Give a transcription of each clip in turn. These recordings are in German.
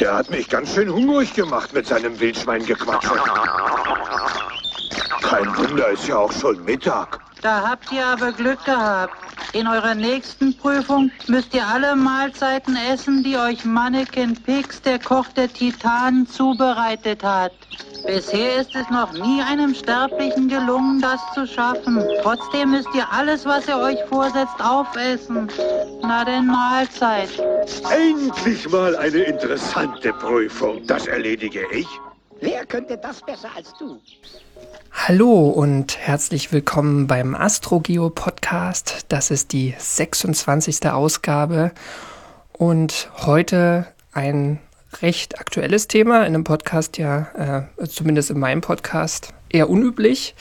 Der hat mich ganz schön hungrig gemacht mit seinem Wildschweingequatsche. Kein Wunder, ist ja auch schon Mittag. Da habt ihr aber Glück gehabt. In eurer nächsten Prüfung müsst ihr alle Mahlzeiten essen, die euch Mannequin Pix, der Koch der Titanen, zubereitet hat. Bisher ist es noch nie einem Sterblichen gelungen, das zu schaffen. Trotzdem müsst ihr alles, was ihr euch vorsetzt, aufessen. Na denn Mahlzeit. Endlich mal eine interessante Prüfung. Das erledige ich. Wer könnte das besser als du? Hallo und herzlich willkommen beim AstroGeo Podcast. Das ist die 26. Ausgabe und heute ein recht aktuelles Thema in einem Podcast, ja, äh, zumindest in meinem Podcast, eher unüblich.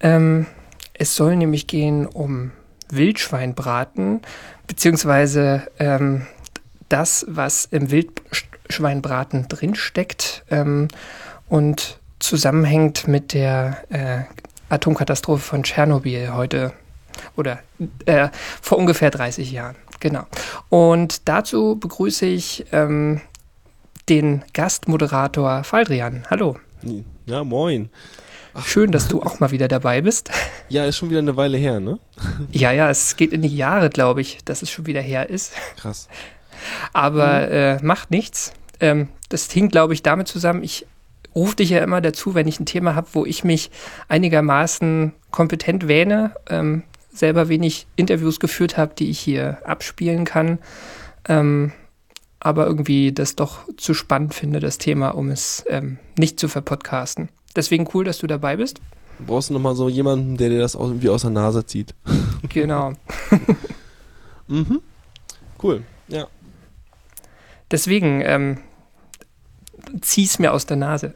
Ähm, es soll nämlich gehen um Wildschweinbraten, beziehungsweise ähm, das, was im Wildschweinbraten drinsteckt ähm, und zusammenhängt mit der äh, Atomkatastrophe von Tschernobyl heute oder äh, vor ungefähr 30 Jahren. Genau. Und dazu begrüße ich ähm, den Gastmoderator Faldrian. Hallo. Ja, moin. Ach. Schön, dass du auch mal wieder dabei bist. Ja, ist schon wieder eine Weile her, ne? Ja, ja, es geht in die Jahre, glaube ich, dass es schon wieder her ist. Krass. Aber mhm. äh, macht nichts. Ähm, das hing, glaube ich, damit zusammen, ich rufe dich ja immer dazu, wenn ich ein Thema habe, wo ich mich einigermaßen kompetent wähne, ähm, selber wenig Interviews geführt habe, die ich hier abspielen kann. Ähm, aber irgendwie das doch zu spannend finde, das Thema, um es ähm, nicht zu verpodcasten. Deswegen cool, dass du dabei bist. Du brauchst nochmal so jemanden, der dir das irgendwie aus der Nase zieht. Genau. mhm. Cool, ja. Deswegen, ähm, zieh's mir aus der Nase.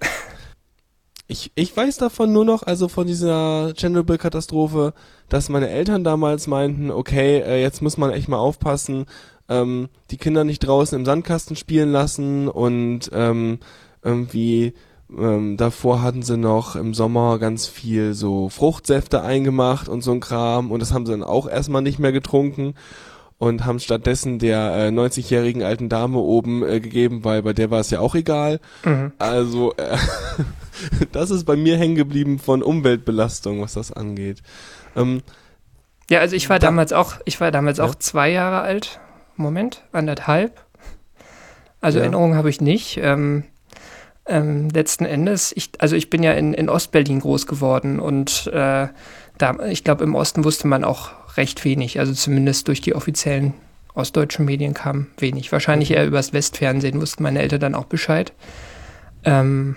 Ich, ich weiß davon nur noch, also von dieser Chernobyl-Katastrophe, dass meine Eltern damals meinten, okay, äh, jetzt muss man echt mal aufpassen, ähm, die Kinder nicht draußen im Sandkasten spielen lassen und ähm, irgendwie ähm, davor hatten sie noch im Sommer ganz viel so Fruchtsäfte eingemacht und so ein Kram und das haben sie dann auch erstmal nicht mehr getrunken und haben stattdessen der äh, 90-jährigen alten Dame oben äh, gegeben, weil bei der war es ja auch egal. Mhm. Also äh, das ist bei mir hängen geblieben von Umweltbelastung, was das angeht. Ähm, ja, also ich war da, damals auch, ich war damals ja? auch zwei Jahre alt Moment, anderthalb. Also ja. Erinnerungen habe ich nicht. Ähm, ähm, letzten Endes, ich, also ich bin ja in, in Ostberlin groß geworden und äh, da, ich glaube, im Osten wusste man auch recht wenig. Also zumindest durch die offiziellen ostdeutschen Medien kam wenig. Wahrscheinlich eher übers Westfernsehen wussten meine Eltern dann auch Bescheid. Ähm,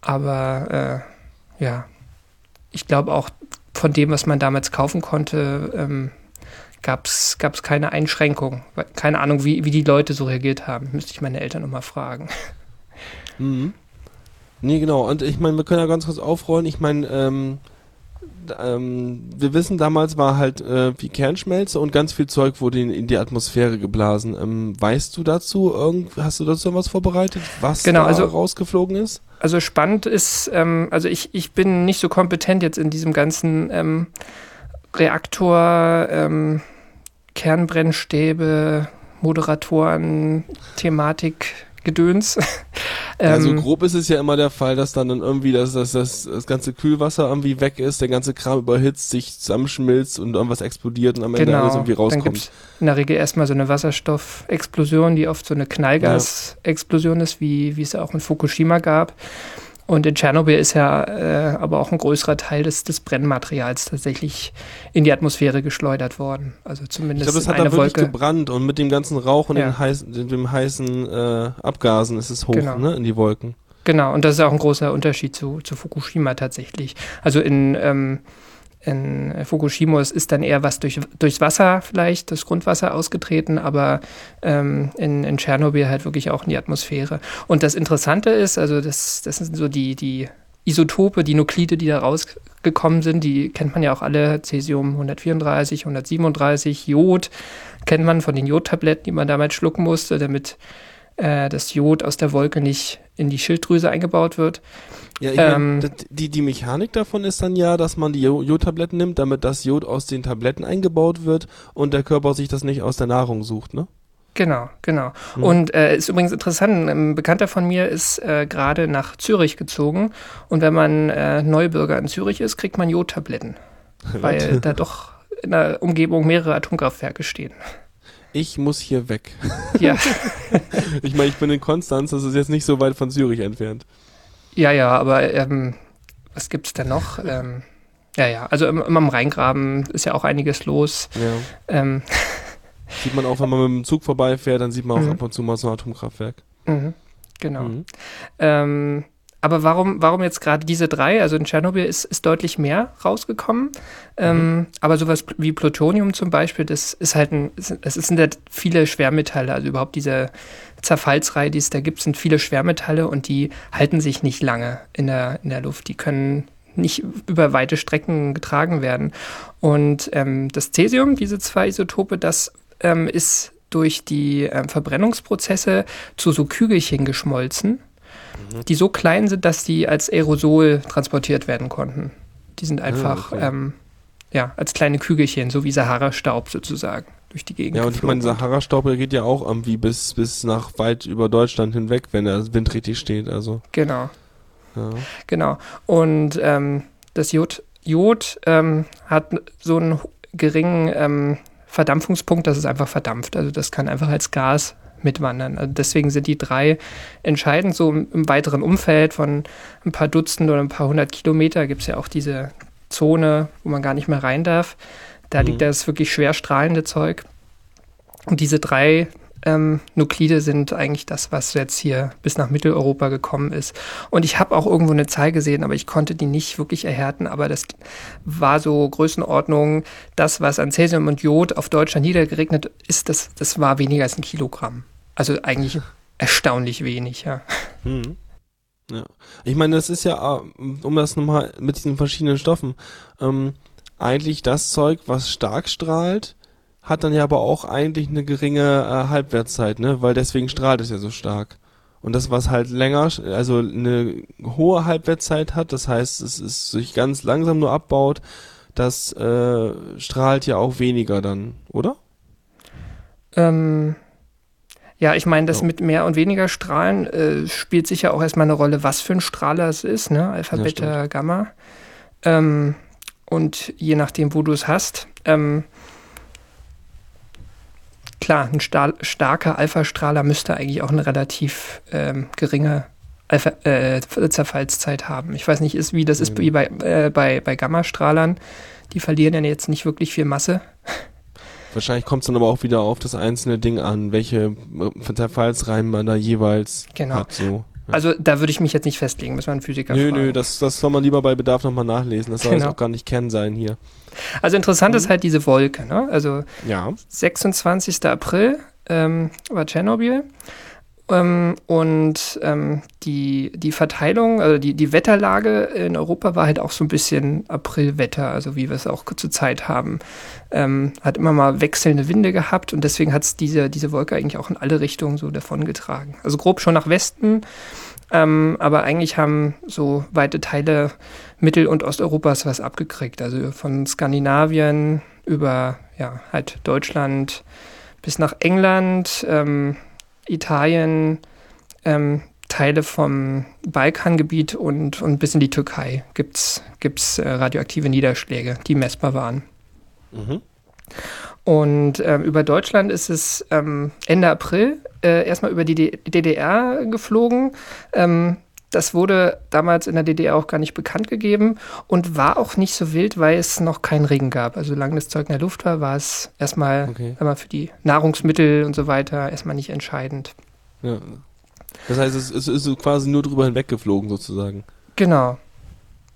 aber äh, ja, ich glaube auch von dem, was man damals kaufen konnte, ähm, gab es keine Einschränkung. Keine Ahnung, wie, wie die Leute so reagiert haben. Müsste ich meine Eltern nochmal fragen. Mhm. Nee, genau. Und ich meine, wir können ja ganz kurz aufrollen. Ich meine, ähm, ähm, wir wissen, damals war halt äh, wie Kernschmelze und ganz viel Zeug wurde in, in die Atmosphäre geblasen. Ähm, weißt du dazu, irgend, hast du dazu was vorbereitet, was genau, da also, rausgeflogen ist? Also spannend ist, ähm, also ich, ich bin nicht so kompetent jetzt in diesem ganzen ähm, Reaktor, ähm, Kernbrennstäbe, Moderatoren, Thematik, Gedöns. also grob ist es ja immer der Fall, dass dann, dann irgendwie das, das, das, das ganze Kühlwasser irgendwie weg ist, der ganze Kram überhitzt, sich zusammenschmilzt und irgendwas explodiert und am Ende genau. alles irgendwie rauskommt. Dann gibt's in der Regel erstmal so eine Wasserstoffexplosion, die oft so eine Knallgasexplosion ist, wie, wie es auch in Fukushima gab. Und in Tschernobyl ist ja äh, aber auch ein größerer Teil des, des Brennmaterials tatsächlich in die Atmosphäre geschleudert worden. Also zumindest ich glaube, es hat da wirklich Wolke. gebrannt und mit dem ganzen Rauch und ja. den heißen, dem heißen äh, Abgasen ist es hoch genau. ne, in die Wolken. Genau, und das ist auch ein großer Unterschied zu, zu Fukushima tatsächlich. Also in ähm, in Fukushima ist dann eher was durch, durchs Wasser vielleicht, das Grundwasser ausgetreten, aber ähm, in, in Tschernobyl halt wirklich auch in die Atmosphäre. Und das Interessante ist, also das, das sind so die, die Isotope, die Nuklide, die da rausgekommen sind, die kennt man ja auch alle, Cäsium 134, 137, Jod, kennt man von den Jodtabletten, die man damals schlucken musste, damit äh, das Jod aus der Wolke nicht in die Schilddrüse eingebaut wird. Ja, ich ähm, mein, die, die Mechanik davon ist dann ja, dass man die Jodtabletten nimmt, damit das Jod aus den Tabletten eingebaut wird und der Körper sich das nicht aus der Nahrung sucht, ne? Genau, genau. Mhm. Und äh, ist übrigens interessant, ein Bekannter von mir ist äh, gerade nach Zürich gezogen und wenn man äh, Neubürger in Zürich ist, kriegt man Jodtabletten, weil da doch in der Umgebung mehrere Atomkraftwerke stehen. Ich muss hier weg. Ja. ich meine, ich bin in Konstanz, das ist jetzt nicht so weit von Zürich entfernt. Ja, ja, aber ähm, was gibt's denn noch? Ähm, ja, ja, also immer im, am Rheingraben ist ja auch einiges los. Ja. Ähm, Sieht man auch, wenn man mit dem Zug vorbeifährt, dann sieht man auch mhm. ab und zu mal so ein Atomkraftwerk. Mhm. Genau. Mhm. Ähm, aber warum, warum jetzt gerade diese drei? Also in Tschernobyl ist, ist deutlich mehr rausgekommen. Ähm, mhm. aber sowas wie Plutonium zum Beispiel, das ist halt ein, es sind halt viele Schwermetalle. Also überhaupt diese Zerfallsreihe, die es da gibt, sind viele Schwermetalle und die halten sich nicht lange in der, in der Luft. Die können nicht über weite Strecken getragen werden. Und ähm, das Cäsium, diese zwei Isotope, das ähm, ist durch die ähm, Verbrennungsprozesse zu so Kügelchen geschmolzen, mhm. die so klein sind, dass die als Aerosol transportiert werden konnten. Die sind ah, einfach okay. ähm, ja, als kleine Kügelchen, so wie Sahara-Staub sozusagen durch die Gegend. Ja, und ich meine, Sahara-Staub geht ja auch irgendwie bis, bis nach weit über Deutschland hinweg, wenn der Wind richtig steht. Also. Genau. Ja. Genau. Und ähm, das Jod, Jod ähm, hat so einen geringen ähm, Verdampfungspunkt, dass es einfach verdampft. Also das kann einfach als Gas mitwandern. Also deswegen sind die drei entscheidend. So im, im weiteren Umfeld von ein paar Dutzend oder ein paar hundert Kilometer gibt es ja auch diese Zone, wo man gar nicht mehr rein darf. Da mhm. liegt das wirklich schwer strahlende Zeug. Und diese drei ähm, Nuklide sind eigentlich das, was jetzt hier bis nach Mitteleuropa gekommen ist. Und ich habe auch irgendwo eine Zahl gesehen, aber ich konnte die nicht wirklich erhärten. Aber das war so Größenordnung, das, was an Cäsium und Jod auf Deutschland niedergeregnet ist, das, das war weniger als ein Kilogramm. Also eigentlich erstaunlich wenig, ja. Mhm. Ja. Ich meine, das ist ja, äh, um das nochmal mit diesen verschiedenen Stoffen, ähm, eigentlich das Zeug, was stark strahlt, hat dann ja aber auch eigentlich eine geringe äh, Halbwertszeit, ne? Weil deswegen strahlt es ja so stark. Und das, was halt länger, also eine hohe Halbwertszeit hat, das heißt, es ist sich ganz langsam nur abbaut, das äh, strahlt ja auch weniger dann, oder? Ähm, ja, ich meine, das ja. mit mehr und weniger Strahlen äh, spielt sicher auch erstmal eine Rolle, was für ein Strahler es ist, ne? Alpha, ja, Beta. Gamma. Ähm, und je nachdem, wo du es hast. Ähm, klar, ein Stahl, starker Alpha-Strahler müsste eigentlich auch eine relativ ähm, geringe Alpha, äh, Zerfallszeit haben. Ich weiß nicht, ist, wie das ist wie bei, äh, bei, bei Gammastrahlern. Die verlieren ja jetzt nicht wirklich viel Masse. Wahrscheinlich kommt es dann aber auch wieder auf das einzelne Ding an, welche äh, Zerfallsreihen man da jeweils genau. hat. So. Also da würde ich mich jetzt nicht festlegen, muss man einen Physiker Nö, fragen. nö, das, das soll man lieber bei Bedarf nochmal nachlesen. Das soll genau. auch gar nicht Kern sein hier. Also interessant mhm. ist halt diese Wolke. Ne? Also ja. 26. April ähm, war Tschernobyl. Ähm, und ähm, die, die Verteilung, also die, die Wetterlage in Europa war halt auch so ein bisschen Aprilwetter, also wie wir es auch zur Zeit haben. Ähm, hat immer mal wechselnde Winde gehabt und deswegen hat es diese, diese Wolke eigentlich auch in alle Richtungen so davongetragen. Also grob schon nach Westen, ähm, aber eigentlich haben so weite Teile Mittel- und Osteuropas was abgekriegt. Also von Skandinavien über ja, halt Deutschland bis nach England, ähm, Italien, ähm, Teile vom Balkangebiet und, und bis in die Türkei gibt es äh, radioaktive Niederschläge, die messbar waren. Mhm. Und ähm, über Deutschland ist es ähm, Ende April äh, erstmal über die D DDR geflogen. Ähm, das wurde damals in der DDR auch gar nicht bekannt gegeben und war auch nicht so wild, weil es noch keinen Regen gab. Also solange das Zeug in der Luft war, war es erstmal okay. für die Nahrungsmittel und so weiter erstmal nicht entscheidend. Ja. Das heißt, es, es ist quasi nur drüber hinweggeflogen sozusagen. Genau.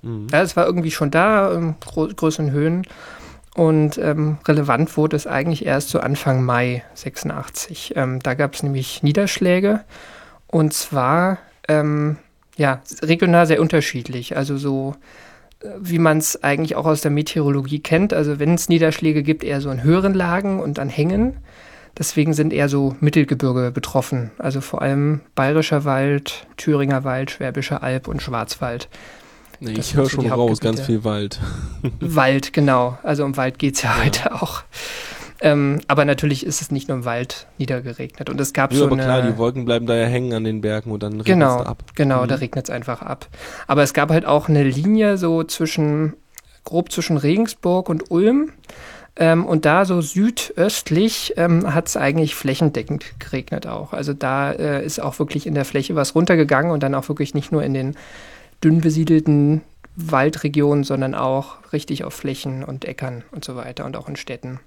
Mhm. Ja, es war irgendwie schon da in größeren Höhen. Und ähm, relevant wurde es eigentlich erst so Anfang Mai 86. Ähm, da gab es nämlich Niederschläge. Und zwar ähm, ja, regional sehr unterschiedlich. Also so, äh, wie man es eigentlich auch aus der Meteorologie kennt. Also wenn es Niederschläge gibt, eher so in höheren Lagen und an Hängen. Deswegen sind eher so Mittelgebirge betroffen. Also vor allem Bayerischer Wald, Thüringer Wald, Schwäbischer Alb und Schwarzwald. Nee, ich höre schon raus, ganz viel Wald. Wald, genau. Also um Wald geht es ja, ja, heute auch. Ähm, aber natürlich ist es nicht nur im Wald niedergeregnet. Und es gab Ja, so aber eine, klar, die Wolken bleiben da ja hängen an den Bergen und dann regnet Genau, es da ab. genau, Mhm. da regnet es einfach ab. Aber es gab halt auch eine Linie so zwischen, grob zwischen Regensburg und Ulm. Ähm, und da so südöstlich ähm, hat es eigentlich flächendeckend geregnet auch. Also da äh, ist auch wirklich in der Fläche was runtergegangen und dann auch wirklich nicht nur in den dünn besiedelten Waldregionen, sondern auch richtig auf Flächen und Äckern und so weiter und auch in Städten.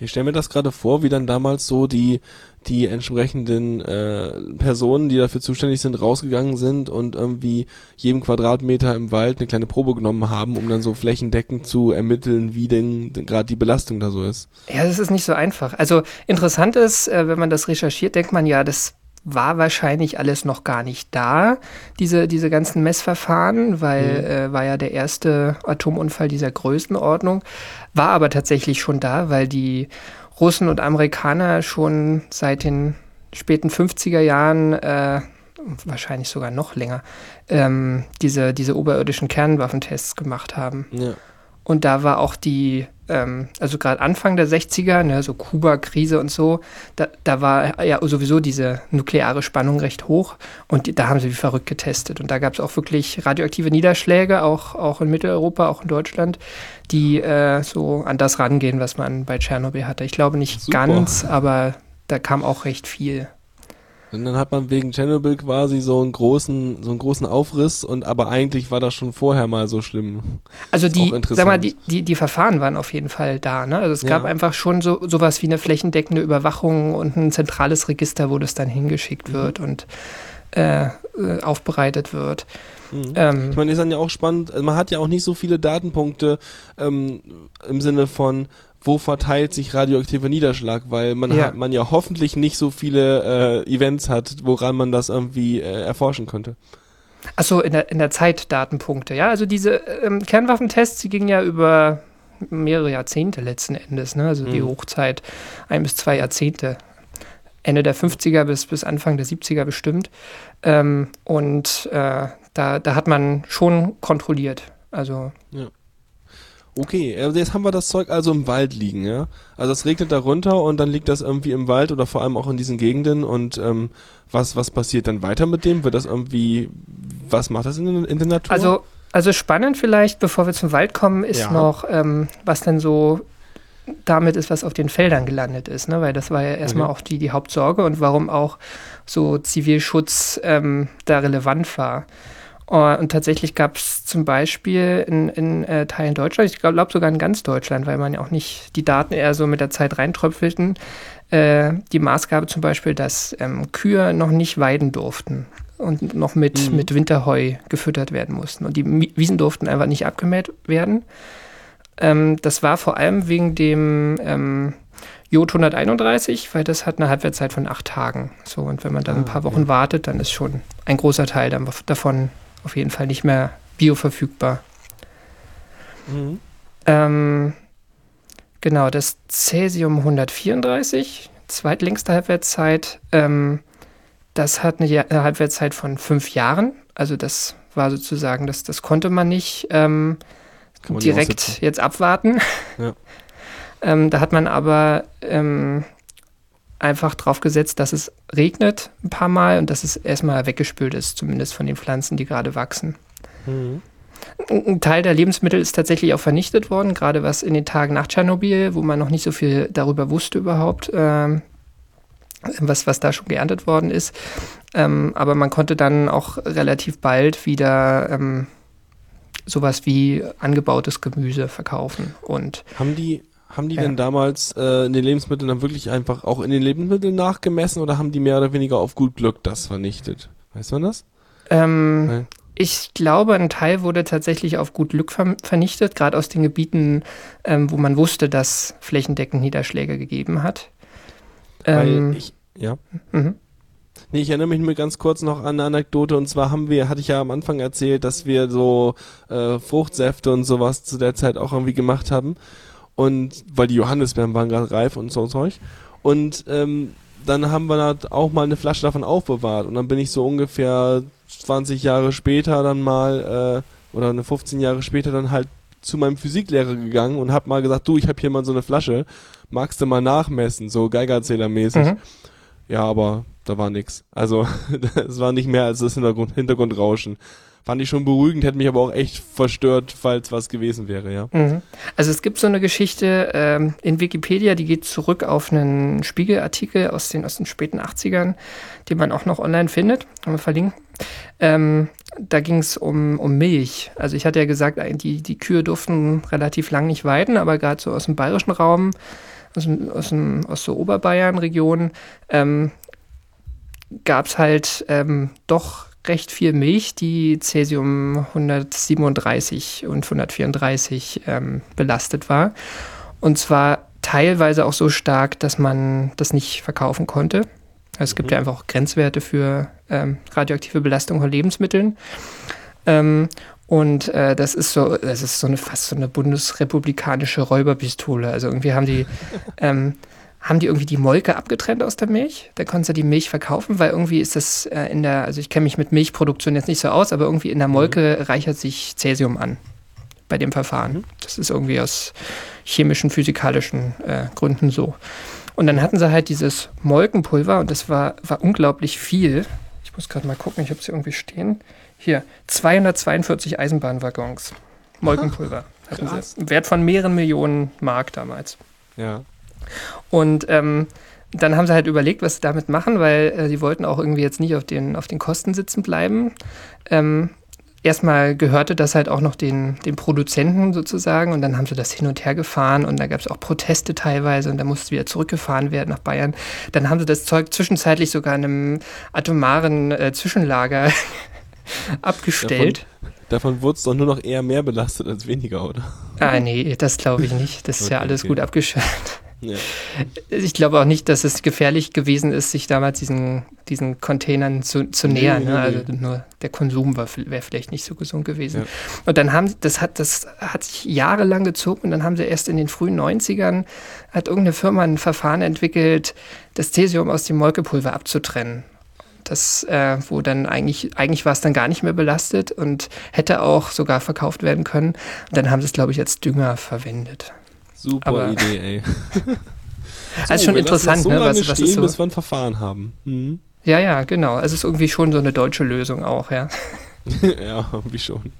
Ich stelle mir das gerade vor, wie dann damals so die, die entsprechenden äh, Personen, die dafür zuständig sind, rausgegangen sind und irgendwie jedem Quadratmeter im Wald eine kleine Probe genommen haben, um dann so flächendeckend zu ermitteln, wie denn, denn gerade die Belastung da so ist. Ja, das ist nicht so einfach. Also interessant ist, äh, wenn man das recherchiert, denkt man ja, das war wahrscheinlich alles noch gar nicht da, diese, diese ganzen Messverfahren, weil äh, war ja der erste Atomunfall dieser Größenordnung, war aber tatsächlich schon da, weil die Russen und Amerikaner schon seit den späten 50er Jahren, äh, wahrscheinlich sogar noch länger, ähm, diese, diese oberirdischen Kernwaffentests gemacht haben. Ja. Und da war auch die, ähm, also gerade Anfang der 60er, ne, so Kuba-Krise und so, da, da war ja sowieso diese nukleare Spannung recht hoch und die, da haben sie wie verrückt getestet. Und da gab es auch wirklich radioaktive Niederschläge, auch, auch in Mitteleuropa, auch in Deutschland, die äh, so an das rangehen, was man bei Tschernobyl hatte. Ich glaube nicht Super. ganz, aber da kam auch recht viel. Und dann hat man wegen Chernobyl quasi so einen großen, so einen großen Aufriss und aber eigentlich war das schon vorher mal so schlimm. Also die, sag mal, die, die, die Verfahren waren auf jeden Fall da. Ne? Also es gab Ja. einfach schon so sowas wie eine flächendeckende Überwachung und ein zentrales Register, wo das dann hingeschickt Mhm. wird und äh, äh, aufbereitet wird. Mhm. Ähm, Ich meine, ist dann ja auch spannend, man hat ja auch nicht so viele Datenpunkte ähm, im Sinne von, wo verteilt sich radioaktiver Niederschlag, weil man, Ja. hat, man ja hoffentlich nicht so viele äh, Events hat, woran man das irgendwie äh, erforschen könnte. Achso, in der, in der Zeit Datenpunkte, ja. Also diese ähm, Kernwaffentests, die gingen ja über mehrere Jahrzehnte letzten Endes, ne? Also die Mhm. Hochzeit ein bis zwei Jahrzehnte. Ende der 50er bis, bis Anfang der 70er bestimmt. Ähm, und äh, da, da hat man schon kontrolliert. Also Okay, also jetzt haben wir das Zeug also im Wald liegen, ja. Also es regnet da runter und dann liegt das irgendwie im Wald oder vor allem auch in diesen Gegenden und ähm, was, was passiert dann weiter mit dem? Wird das irgendwie, was macht das in, in der Natur? Also, also spannend vielleicht, bevor wir zum Wald kommen, ist Ja. noch, ähm, was denn so damit ist, was auf den Feldern gelandet ist, ne? weil das war ja erstmal Okay. auch die, die Hauptsorge und warum auch so Zivilschutz ähm, da relevant war. Uh, Und tatsächlich gab es zum Beispiel in, in äh, Teilen Deutschlands, ich glaube sogar in ganz Deutschland, weil man ja auch nicht die Daten eher so mit der Zeit reintröpfelten, äh, die Maßgabe zum Beispiel, dass ähm, Kühe noch nicht weiden durften und noch mit, Mhm. mit Winterheu gefüttert werden mussten. Und die Wiesen durften einfach nicht abgemäht werden. Ähm, das war vor allem wegen dem ähm, Jod 131, weil das hat eine Halbwertszeit von acht Tagen. So, und wenn man dann ein Ah, paar Wochen ja. wartet, dann ist schon ein großer Teil davon auf jeden Fall nicht mehr bioverfügbar. mhm. Ähm, genau, das Cäsium 134, zweitlängste Halbwertszeit, ähm, das hat eine, Ja- eine Halbwertszeit von fünf Jahren. Also das war sozusagen, das, das konnte man nicht ähm, man direkt jetzt abwarten. Ja. ähm, da hat man aber ähm, einfach drauf gesetzt, dass es regnet ein paar Mal und dass es erstmal weggespült ist, zumindest von den Pflanzen, die gerade wachsen. Mhm. Ein Teil der Lebensmittel ist tatsächlich auch vernichtet worden, gerade was in den Tagen nach Tschernobyl, wo man noch nicht so viel darüber wusste überhaupt, ähm, was, was da schon geerntet worden ist. Ähm, aber man konnte dann auch relativ bald wieder ähm, sowas wie angebautes Gemüse verkaufen. Und Haben die, haben die Ja. denn damals äh, in den Lebensmitteln dann wirklich einfach auch in den Lebensmitteln nachgemessen oder haben die mehr oder weniger auf gut Glück das vernichtet? Weiß man das? ähm, Nein. ich glaube, ein Teil wurde tatsächlich auf gut Glück ver vernichtet, gerade aus den Gebieten, ähm, wo man wusste, dass flächendeckend Niederschläge gegeben hat. Ähm, Weil ich, ja. mhm. Nee, ich erinnere mich nur ganz kurz noch an eine Anekdote und zwar haben wir, hatte ich ja am Anfang erzählt, dass wir so äh, Fruchtsäfte und sowas zu der Zeit auch irgendwie gemacht haben und weil die Johannisbeeren waren gerade reif und so Zeug und ähm, dann haben wir da auch mal eine Flasche davon aufbewahrt und dann bin ich so ungefähr 20 Jahre später dann mal äh, oder eine 15 Jahre später dann halt zu meinem Physiklehrer gegangen und habe mal gesagt, du, ich habe hier mal so eine Flasche, magst du mal nachmessen, so Geigerzählermäßig. Mhm. Ja, aber da war nix. Also es war nicht mehr als das Hintergrund, Hintergrundrauschen. Fand ich schon beruhigend, hätte mich aber auch echt verstört, falls was gewesen wäre, ja. Mhm. Also es gibt so eine Geschichte ähm, in Wikipedia, die geht zurück auf einen Spiegelartikel aus den, aus den späten 80ern, den man auch noch online findet. Können wir verlinken. Ähm, da ging es um, um Milch. Also ich hatte ja gesagt, die, die Kühe durften relativ lang nicht weiden, aber gerade so aus dem bayerischen Raum, aus, dem, aus, dem, aus so Oberbayern-Region, ähm, gab es halt ähm, doch recht viel Milch, die Cäsium 137 und 134 ähm, belastet war. Und zwar teilweise auch so stark, dass man das nicht verkaufen konnte. Also es gibt ja einfach auch Grenzwerte für ähm, radioaktive Belastung von Lebensmitteln. Ähm, und äh, das ist so, das ist so eine fast so eine bundesrepublikanische Räuberpistole. Also irgendwie haben die ähm, haben die irgendwie die Molke abgetrennt aus der Milch. Da konntest du die Milch verkaufen, weil irgendwie ist das äh, in der, also ich kenne mich mit Milchproduktion jetzt nicht so aus, aber irgendwie in der Molke mhm. reichert sich Cäsium an bei dem Verfahren. Mhm. Das ist irgendwie aus chemischen, physikalischen äh, Gründen so. Und dann hatten sie halt dieses Molkenpulver und das war, war unglaublich viel. Ich muss gerade mal gucken, ich habe es hier irgendwie stehen. Hier, 242 Eisenbahnwaggons Molkenpulver hatten sie. Wert von mehreren Millionen Mark damals. Ja. Und ähm, dann haben sie halt überlegt, was sie damit machen, weil äh, sie wollten auch irgendwie jetzt nicht auf den, auf den Kosten sitzen bleiben. Ähm, erstmal gehörte das halt auch noch den, den Produzenten sozusagen und dann haben sie das hin und her gefahren und da gab es auch Proteste teilweise und da musste wieder zurückgefahren werden nach Bayern. Dann haben sie das Zeug zwischenzeitlich sogar in einem atomaren äh, Zwischenlager abgestellt. Davon, davon wurde es doch nur noch eher mehr belastet als weniger, oder? Ah, nee, das glaube ich nicht. Das ist okay, ja alles okay. gut abgeschaltet. Ja. Ich glaube auch nicht, dass es gefährlich gewesen ist, sich damals diesen, diesen Containern zu, zu nähern. Nee, ne? Also nur der Konsum wäre vielleicht nicht so gesund gewesen. Ja. Und dann haben das hat, das hat sich jahrelang gezogen und dann haben sie erst in den frühen 90ern hat irgendeine Firma ein Verfahren entwickelt, das Cäsium aus dem Molkepulver abzutrennen. Das, äh, wo dann eigentlich, eigentlich war es dann gar nicht mehr belastet und hätte auch sogar verkauft werden können. Und dann haben sie es, glaube ich, als Dünger verwendet. Super Aber, Idee, ey. so, also schon interessant, so ne? Was, was stehen, ist so, bis wir ein Verfahren haben. Mhm. Ja, ja, genau. Es ist irgendwie schon so eine deutsche Lösung auch, ja. ja, irgendwie schon.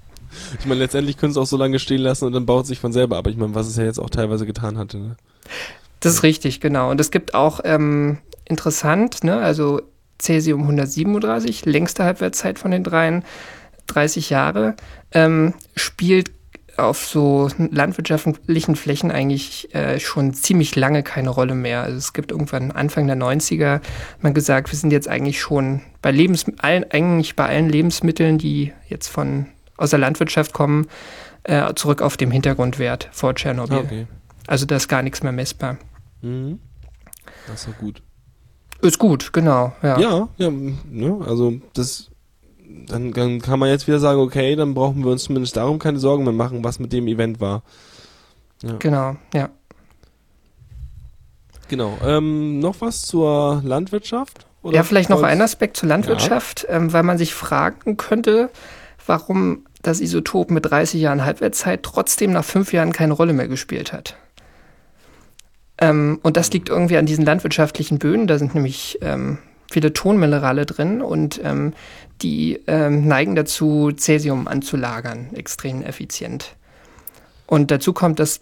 Ich meine, letztendlich können es auch so lange stehen lassen und dann baut es sich von selber ab. Ich meine, was es ja jetzt auch teilweise getan hatte. Ne? Das ist richtig, genau. Und es gibt auch ähm, interessant, ne, also Cäsium 137, längste Halbwertszeit von den dreien, 30 Jahre, ähm, spielt auf so landwirtschaftlichen Flächen eigentlich äh, schon ziemlich lange keine Rolle mehr. Also es gibt irgendwann Anfang der 90er man gesagt, wir sind jetzt eigentlich schon bei Lebens allen, eigentlich bei allen Lebensmitteln, die jetzt von aus der Landwirtschaft kommen, äh, zurück auf dem Hintergrundwert vor Tschernobyl. Okay. Also da ist gar nichts mehr messbar. Mhm. Das ist ja gut. Ist gut, genau. Ja, ja, ja ne? also das dann, dann kann man jetzt wieder sagen, okay, dann brauchen wir uns zumindest darum keine Sorgen mehr machen, was mit dem Event war. Ja. Genau, ja. Genau. Ähm, noch was zur Landwirtschaft? ja, vielleicht noch ein Aspekt zur Landwirtschaft, ja. ähm, weil man sich fragen könnte, warum das Isotop mit 30 Jahren Halbwertszeit trotzdem nach fünf Jahren keine Rolle mehr gespielt hat. Ähm, und das liegt irgendwie an diesen landwirtschaftlichen Böden. Da sind nämlich ähm, viele Tonminerale drin und ähm, die ähm, neigen dazu, Cäsium anzulagern, extrem effizient. Und dazu kommt, dass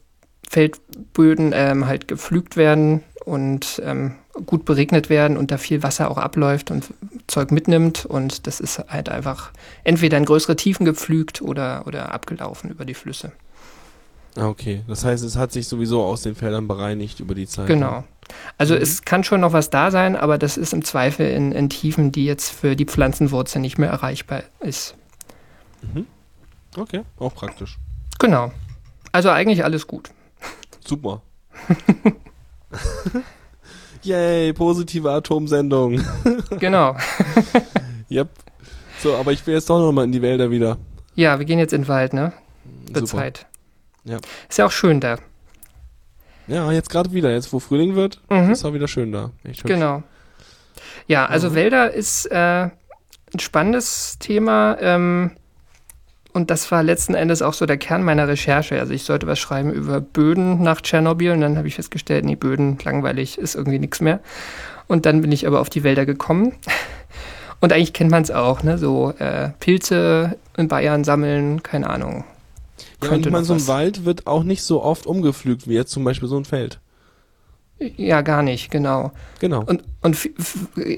Feldböden ähm, halt gepflügt werden und ähm, gut beregnet werden und da viel Wasser auch abläuft und Zeug mitnimmt. Und das ist halt einfach entweder in größere Tiefen gepflügt oder, oder abgelaufen über die Flüsse. Ah, okay. Das heißt, es hat sich sowieso aus den Feldern bereinigt über die Zeit. Genau. Also mhm. es kann schon noch was da sein, aber das ist im Zweifel in, in Tiefen, die jetzt für die Pflanzenwurzel nicht mehr erreichbar ist. Mhm. Okay, auch praktisch. Genau. Also eigentlich alles gut. Super. Yay, positive Atomsendung. genau. yep. So, aber ich will jetzt doch nochmal in die Wälder wieder. Ja, wir gehen jetzt in den Wald, ne? Zur Zeit. Ja. Ist ja auch schön da. Ja, jetzt gerade wieder, jetzt wo Frühling wird, mhm. ist auch wieder schön da. genau. Ja, also mhm. Wälder ist äh, ein spannendes Thema. Ähm, und das war letzten Endes auch so der Kern meiner Recherche. Also ich sollte was schreiben über Böden nach Tschernobyl und dann habe ich festgestellt, nee, Böden, langweilig, ist irgendwie nichts mehr. Und dann bin ich aber auf die Wälder gekommen. Und eigentlich kennt man es auch, ne? So äh, Pilze in Bayern sammeln, keine Ahnung. Ja, Könnte meine, noch so ein. Wald wird auch nicht so oft umgepflügt wie jetzt zum Beispiel so ein Feld. Ja, gar nicht, genau. Genau. Und, und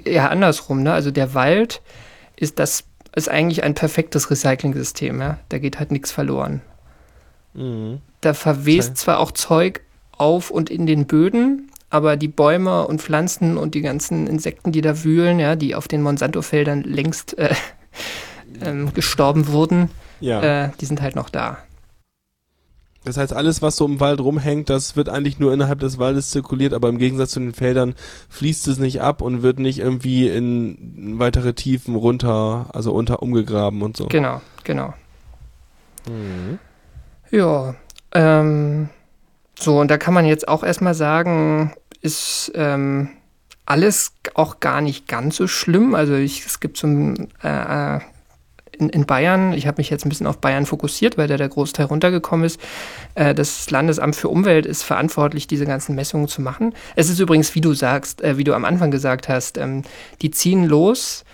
ja, andersrum, ne? Also der Wald ist das ist eigentlich ein perfektes Recycling-System, ja. Da geht halt nichts verloren. mhm. Da verwest Okay. zwar auch Zeug auf und in den Böden, aber die Bäume und Pflanzen und die ganzen Insekten, die da wühlen, ja, die auf den Monsanto-Feldern längst äh, ähm, gestorben wurden, Ja. äh, die sind halt noch da. Das heißt, alles, was so im Wald rumhängt, das wird eigentlich nur innerhalb des Waldes zirkuliert, aber im Gegensatz zu den Feldern fließt es nicht ab und wird nicht irgendwie in weitere Tiefen runter, also unter umgegraben und so. Genau, genau. Mhm. Ja, ähm, so, und da kann man jetzt auch erstmal sagen, ist ähm, alles auch gar nicht ganz so schlimm. Also ich, es gibt so ein, äh, in, in Bayern, ich habe mich jetzt ein bisschen auf Bayern fokussiert, weil da der Großteil runtergekommen ist. Äh, das Landesamt für Umwelt ist verantwortlich, diese ganzen Messungen zu machen. Es ist übrigens, wie du sagst, äh, wie du am Anfang gesagt hast, ähm, die ziehen los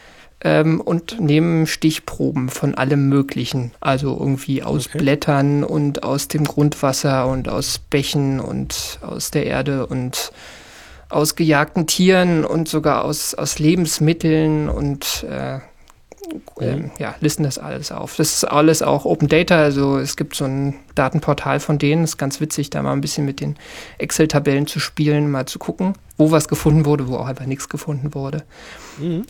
ähm, und nehmen Stichproben von allem Möglichen. Also irgendwie aus Okay. Blättern und aus dem Grundwasser und aus Bächen und aus der Erde und aus gejagten Tieren und sogar aus, aus Lebensmitteln und äh, ähm, ja, listen das alles auf. Das ist alles auch Open Data, also es gibt so ein Datenportal von denen, ist ganz witzig, da mal ein bisschen mit den Excel-Tabellen zu spielen, mal zu gucken, wo was gefunden wurde, wo auch einfach nichts gefunden wurde Mhm.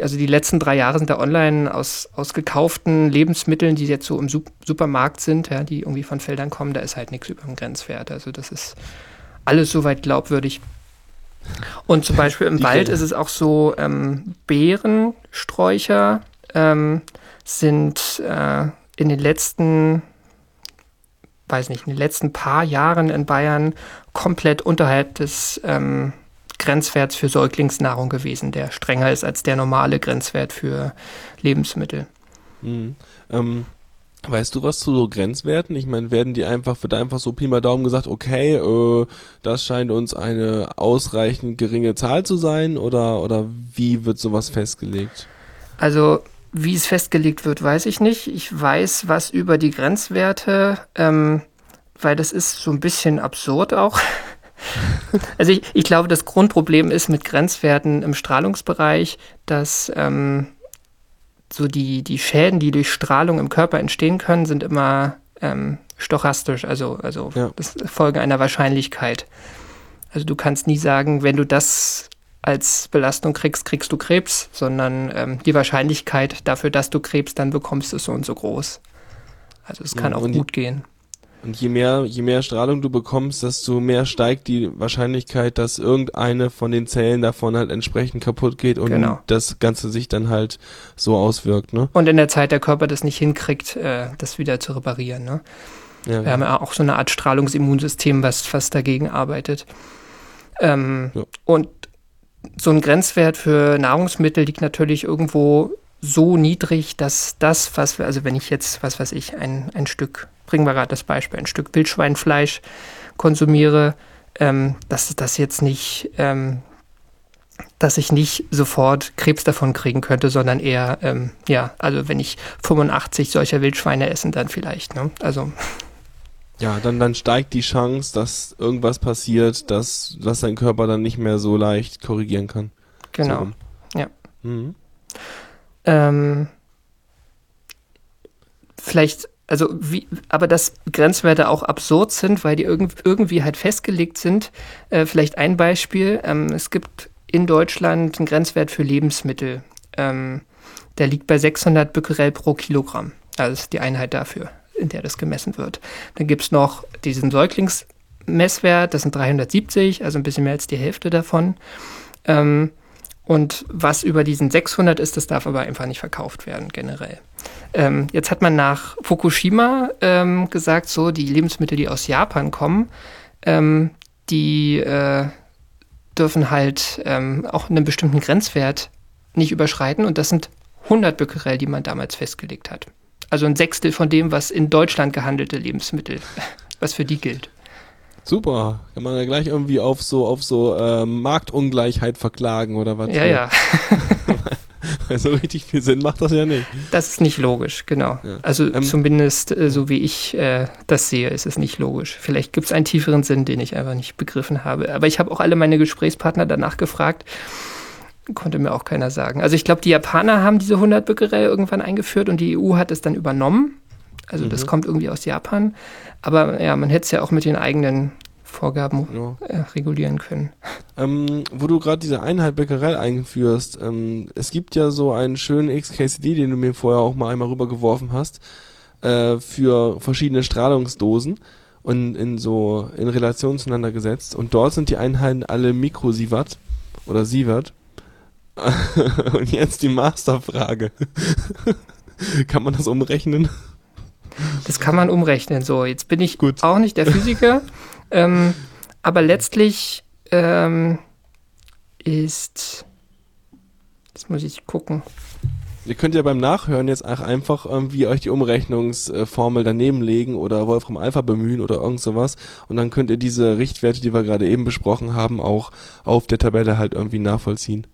also die letzten drei Jahre sind da online aus, aus gekauften Lebensmitteln, die jetzt so im Sup Supermarkt sind, ja, die irgendwie von Feldern kommen, da ist halt nichts über dem Grenzwert. Also das ist alles soweit glaubwürdig. Und zum Beispiel im Die Wald Felder. ist es auch so, ähm, Beerensträucher ähm, sind äh, in den letzten, weiß nicht, in den letzten paar Jahren in Bayern komplett unterhalb des ähm, Grenzwerts für Säuglingsnahrung gewesen, der strenger ist als der normale Grenzwert für Lebensmittel. Mhm. Ähm, weißt du was zu so Grenzwerten? Ich meine, werden die einfach, wird einfach so Pi mal Daumen gesagt, okay, äh, das scheint uns eine ausreichend geringe Zahl zu sein oder, oder wie wird sowas festgelegt? Also wie es festgelegt wird, weiß ich nicht. Ich weiß was über die Grenzwerte, ähm, weil das ist so ein bisschen absurd auch. also ich, ich glaube, das Grundproblem ist mit Grenzwerten im Strahlungsbereich, dass ähm, so die, die Schäden, die durch Strahlung im Körper entstehen können, sind immer ähm, stochastisch, also, also Ja. das ist Folge einer Wahrscheinlichkeit. Also du kannst nie sagen, wenn du das als Belastung kriegst, kriegst du Krebs, sondern ähm, die Wahrscheinlichkeit dafür, dass du Krebs dann bekommst, ist so und so groß. Also es kann Ja, auch gut gehen. Und je mehr, je mehr Strahlung du bekommst, desto mehr steigt die Wahrscheinlichkeit, dass irgendeine von den Zellen davon halt entsprechend kaputt geht und Genau. das Ganze sich dann halt so auswirkt, ne? Und in der Zeit der Körper das nicht hinkriegt, äh, das wieder zu reparieren. Ne? Ja, Wir haben ja auch so eine Art Strahlungsimmunsystem, was, was dagegen arbeitet. Ähm, Ja. Und so ein Grenzwert für Nahrungsmittel liegt natürlich irgendwo so niedrig, dass das, was wir, also wenn ich jetzt, was weiß ich, ein, ein Stück, bringen wir gerade das Beispiel, ein Stück Wildschweinfleisch konsumiere, ähm, dass das jetzt nicht, ähm, dass ich nicht sofort Krebs davon kriegen könnte, sondern eher, ähm, ja, also wenn ich 85 solcher Wildschweine essen, dann vielleicht, ne? Also ja dann, dann steigt die Chance, dass irgendwas passiert, dass, dass dein Körper dann nicht mehr so leicht korrigieren kann. So genau. rum. Ja. Mhm. Ähm, vielleicht, also wie, aber dass Grenzwerte auch absurd sind, weil die irgend, irgendwie halt festgelegt sind. Äh, vielleicht ein Beispiel. Ähm, es gibt in Deutschland einen Grenzwert für Lebensmittel. Ähm, der liegt bei 600 Becquerel pro Kilogramm. Also das ist die Einheit dafür, in der das gemessen wird. Dann gibt es noch diesen Säuglingsmesswert, das sind 370, also ein bisschen mehr als die Hälfte davon. Ähm, und was über diesen 600 ist, das darf aber einfach nicht verkauft werden, generell. Ähm, jetzt hat man nach Fukushima ähm, gesagt, so die Lebensmittel, die aus Japan kommen, ähm, die äh, dürfen halt ähm, auch einen bestimmten Grenzwert nicht überschreiten. Und das sind 100 Becquerel, die man damals festgelegt hat. Also ein Sechstel von dem, was in Deutschland gehandelte Lebensmittel, was für die gilt. Super. Kann man ja gleich irgendwie auf so, auf so äh, Marktungleichheit verklagen oder was? Ja, ja. Weil so richtig viel Sinn macht das ja nicht. Das ist nicht logisch, genau. Ja. Also Ähm, zumindest äh, so wie ich äh, das sehe, ist es nicht logisch. Vielleicht gibt es einen tieferen Sinn, den ich einfach nicht begriffen habe. Aber ich habe auch alle meine Gesprächspartner danach gefragt. Konnte mir auch keiner sagen. Also ich glaube, die Japaner haben diese 100 Bäckerei irgendwann eingeführt und die EU hat es dann übernommen. Also das kommt irgendwie aus Japan. Aber ja, man hätte es ja auch mit den eigenen Vorgaben Ja. äh, regulieren können. Ähm, wo du gerade diese Einheit Becquerel einführst, ähm, es gibt ja so einen schönen XKCD, den du mir vorher auch mal einmal rübergeworfen hast, äh, für verschiedene Strahlungsdosen und in so in Relation zueinander gesetzt. Und dort sind die Einheiten alle Mikrosievert oder Sievert. und jetzt die Masterfrage. Kann man das umrechnen? Das kann man umrechnen. So, jetzt bin ich Gut. auch nicht der Physiker, ähm, aber letztlich ähm, ist. Jetzt muss ich gucken. Ihr könnt ja beim Nachhören jetzt auch einfach irgendwie euch die Umrechnungsformel daneben legen oder Wolfram Alpha bemühen oder irgend sowas und dann könnt ihr diese Richtwerte, die wir gerade eben besprochen haben, auch auf der Tabelle halt irgendwie nachvollziehen.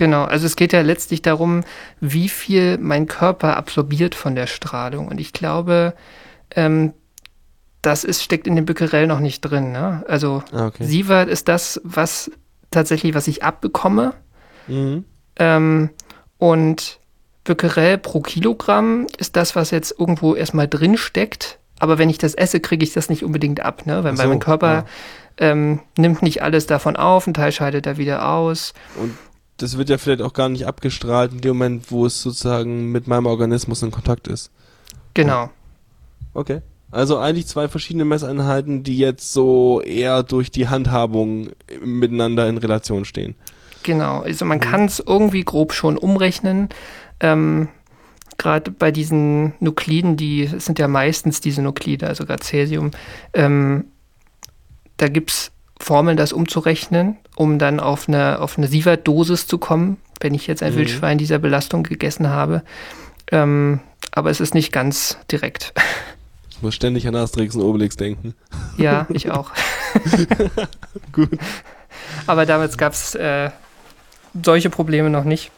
Genau, also es geht ja letztlich darum, wie viel mein Körper absorbiert von der Strahlung. Und ich glaube, ähm, das ist, steckt in dem Becquerel noch nicht drin. Ne? Also Ah, okay. Sievert ist das, was tatsächlich, was ich abbekomme. Mhm. Ähm, und Becquerel pro Kilogramm ist das, was jetzt irgendwo erstmal drin steckt. Aber wenn ich das esse, kriege ich das nicht unbedingt ab, ne? Weil, so, mein Körper ja. ähm, nimmt nicht alles davon auf, ein Teil scheidet er wieder aus. Und das wird ja vielleicht auch gar nicht abgestrahlt in dem Moment, wo es sozusagen mit meinem Organismus in Kontakt ist. Genau. Okay. Also eigentlich zwei verschiedene Messeinheiten, die jetzt so eher durch die Handhabung miteinander in Relation stehen. Genau, also man kann es irgendwie grob schon umrechnen. Ähm, gerade bei diesen Nukliden, die es sind ja meistens diese Nuklide, also gerade Cäsium, ähm, da gibt es Formeln, das umzurechnen, um dann auf eine, auf eine Sievert-Dosis zu kommen, wenn ich jetzt ein Mhm. Wildschwein dieser Belastung gegessen habe. Ähm, aber es ist nicht ganz direkt. Ich muss ständig an Asterix und Obelix denken. ja, ich auch. Gut. Aber damals gab es äh, solche Probleme noch nicht.